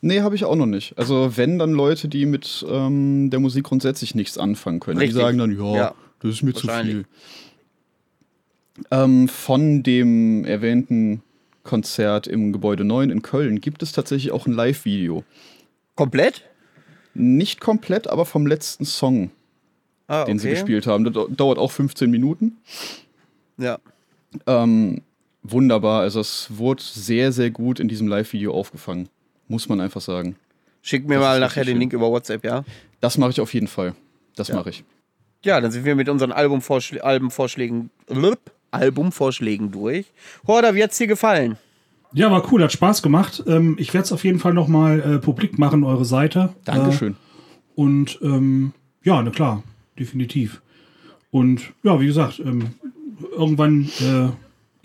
Nee, habe ich auch noch nicht. Also, wenn dann Leute, die mit ähm, der Musik grundsätzlich nichts anfangen können. Richtig. Die sagen dann, ja, Ja, das ist mir zu viel. Ähm, von dem erwähnten Konzert im Gebäude 9 in Köln gibt es tatsächlich auch ein Live-Video. Komplett? Nicht komplett, aber vom letzten Song, Ah, den sie gespielt haben. Das dau- dauert auch 15 Minuten. Ja. Ähm, wunderbar. Also es wurde sehr, sehr gut in diesem Live-Video aufgefangen. Muss man einfach sagen. Schick mir Das mal nachher den schön. Link über WhatsApp, ja? Das mache ich auf jeden Fall. Das mache ich. Ja, dann sind wir mit unseren Albumvorschl Albumvorschlägen, Albumvorschlägen durch. Horda, wie hat's dir gefallen? Ja, war cool, hat Spaß gemacht. Ähm, ich werde es auf jeden Fall nochmal äh, publik machen, eure Seite. Dankeschön. Äh, und ähm, ja, na klar, definitiv. Und ja, wie gesagt, ähm, irgendwann äh,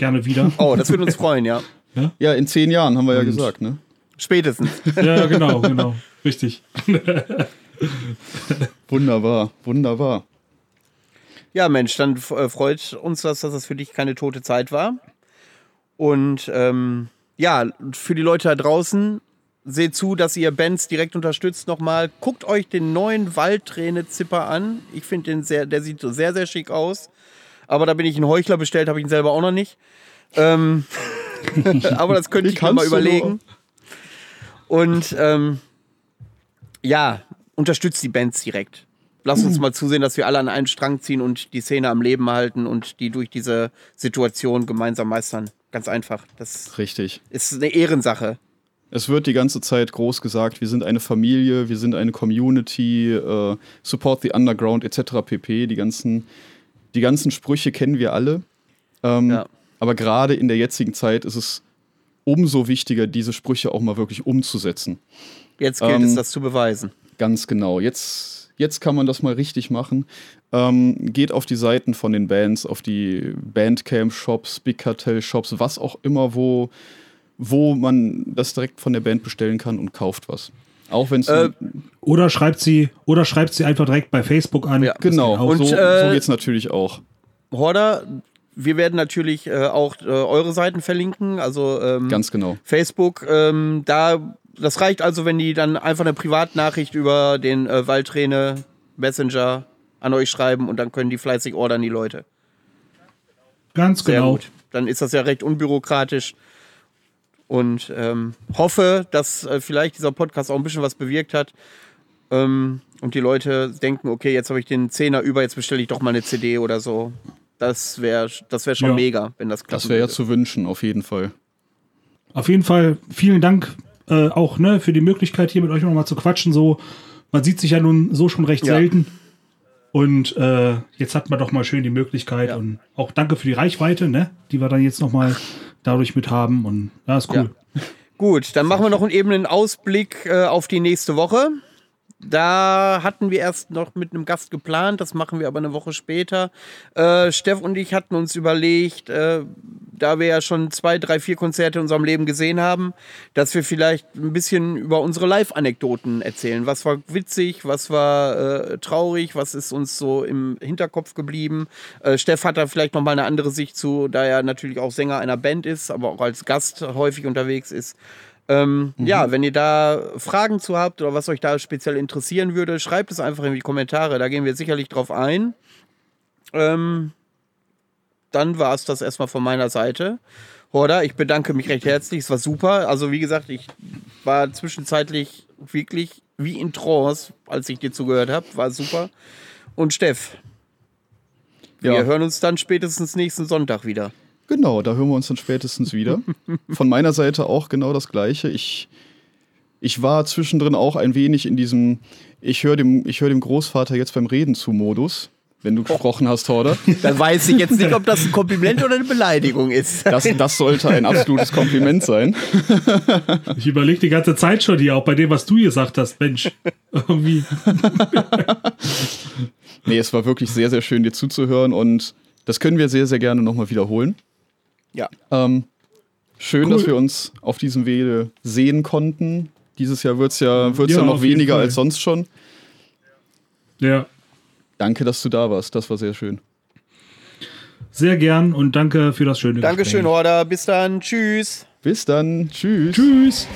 gerne wieder. Oh, das würde uns freuen, ja. Ja, in zehn Jahren haben wir ja Und- gesagt, ne? Spätestens. Ja, genau, genau. Richtig. Wunderbar, wunderbar. Ja, Mensch, dann äh, freut uns das, dass das für dich keine tote Zeit war. Und ähm, ja, für die Leute da draußen, seht zu, dass ihr Bands direkt unterstützt nochmal. Guckt euch den neuen Waldträne-Zipper an. Ich finde den sehr, der sieht so sehr, sehr schick aus. Aber da bin ich ein Heuchler bestellt, habe ich ihn selber auch noch nicht. Ähm, aber das könnte ich mir mal überlegen. Und ähm, ja, unterstützt die Bands direkt. Lass uns mal zusehen, dass wir alle an einen Strang ziehen und die Szene am Leben halten und die durch diese Situation gemeinsam meistern. Ganz einfach. Das Richtig. ist eine Ehrensache. Es wird die ganze Zeit groß gesagt, wir sind eine Familie, wir sind eine Community, äh, support the underground etc. pp. Die ganzen, die ganzen Sprüche kennen wir alle. Ähm, Ja. Aber gerade in der jetzigen Zeit ist es umso wichtiger, diese Sprüche auch mal wirklich umzusetzen. Jetzt gilt Ähm, es, das zu beweisen. Ganz genau. Jetzt, jetzt kann man das mal richtig machen. Ähm, geht auf die Seiten von den Bands, auf die Bandcamp-Shops, Big Cartel-Shops, was auch immer, wo, wo man das direkt von der Band bestellen kann und kauft was. Auch wenn Äh, Oder schreibt sie, oder schreibt sie einfach direkt bei Facebook an. Ja. Genau. auch. Und, so, so äh, geht es natürlich auch. Horda, wir werden natürlich äh, auch äh, eure Seiten verlinken. Also ähm, Ganz genau. Facebook, ähm, da, das reicht also, wenn die dann einfach eine Privatnachricht über den äh, Waldträne Messenger an euch schreiben und dann können die fleißig ordern, die Leute. Ganz Sehr genau. gut. Dann ist das ja recht unbürokratisch. Und ähm, hoffe, dass äh, vielleicht dieser Podcast auch ein bisschen was bewirkt hat. Ähm, und die Leute denken, okay, jetzt habe ich den Zehner über, jetzt bestelle ich doch mal eine CD oder so. Das wäre das wär schon Ja. mega, wenn das klappt. Das wäre ja zu wünschen, auf jeden Fall. Auf jeden Fall vielen Dank äh, auch ne, für die Möglichkeit, hier mit euch nochmal zu quatschen. So, man sieht sich ja nun so schon recht Ja. selten. Und äh, jetzt hat man doch mal schön die Möglichkeit. Ja. Und auch danke für die Reichweite, ne, die wir dann jetzt nochmal dadurch mit haben. Und ja, ist cool. Gut, dann machen wir noch einen eben einen Ausblick äh, auf die nächste Woche. Da hatten wir erst noch mit einem Gast geplant, das machen wir aber eine Woche später. Äh, Steff und ich hatten uns überlegt, äh, da wir ja schon zwei, drei, vier Konzerte in unserem Leben gesehen haben, dass wir vielleicht ein bisschen über unsere Live-Anekdoten erzählen. Was war witzig, was war äh, traurig, was ist uns so im Hinterkopf geblieben. Äh, Steff hat da vielleicht noch mal eine andere Sicht zu, da er natürlich auch Sänger einer Band ist, aber auch als Gast häufig unterwegs ist. Ähm, Ja, wenn ihr da Fragen zu habt oder was euch da speziell interessieren würde, schreibt es einfach in die Kommentare. Da gehen wir sicherlich drauf ein. Ähm, dann war es das erstmal von meiner Seite. Horda, ich bedanke mich recht herzlich. Es war super. Also, wie gesagt, ich war zwischenzeitlich wirklich wie in Trance, als ich dir zugehört habe. War super. Und Steff, wir Ja, hören uns dann spätestens nächsten Sonntag wieder. Genau, da hören wir uns dann spätestens wieder. Von meiner Seite auch genau das Gleiche. Ich, ich war zwischendrin auch ein wenig in diesem, ich höre dem, ich hör dem Großvater jetzt beim Reden zu Modus, wenn du gesprochen hast, Horder. Dann weiß ich jetzt nicht, ob das ein Kompliment oder eine Beleidigung ist. Das, das sollte ein absolutes Kompliment sein. Ich überlege die ganze Zeit schon hier, auch bei dem, was du gesagt hast. Mensch, irgendwie. Nee, es war wirklich sehr, sehr schön, dir zuzuhören und das können wir sehr, sehr gerne nochmal wiederholen. Ja. Ähm, schön, Cool. dass wir uns auf diesem Wege sehen konnten. Dieses Jahr wird es ja, wird's ja, Ja, noch weniger Fall. als sonst schon. Ja, Danke, dass du da warst. Das war sehr schön. sehr gern und danke für das schöne Dankeschön, Gespräch. Horda. Bis dann. Tschüss. Bis dann. Tschüss. Tschüss.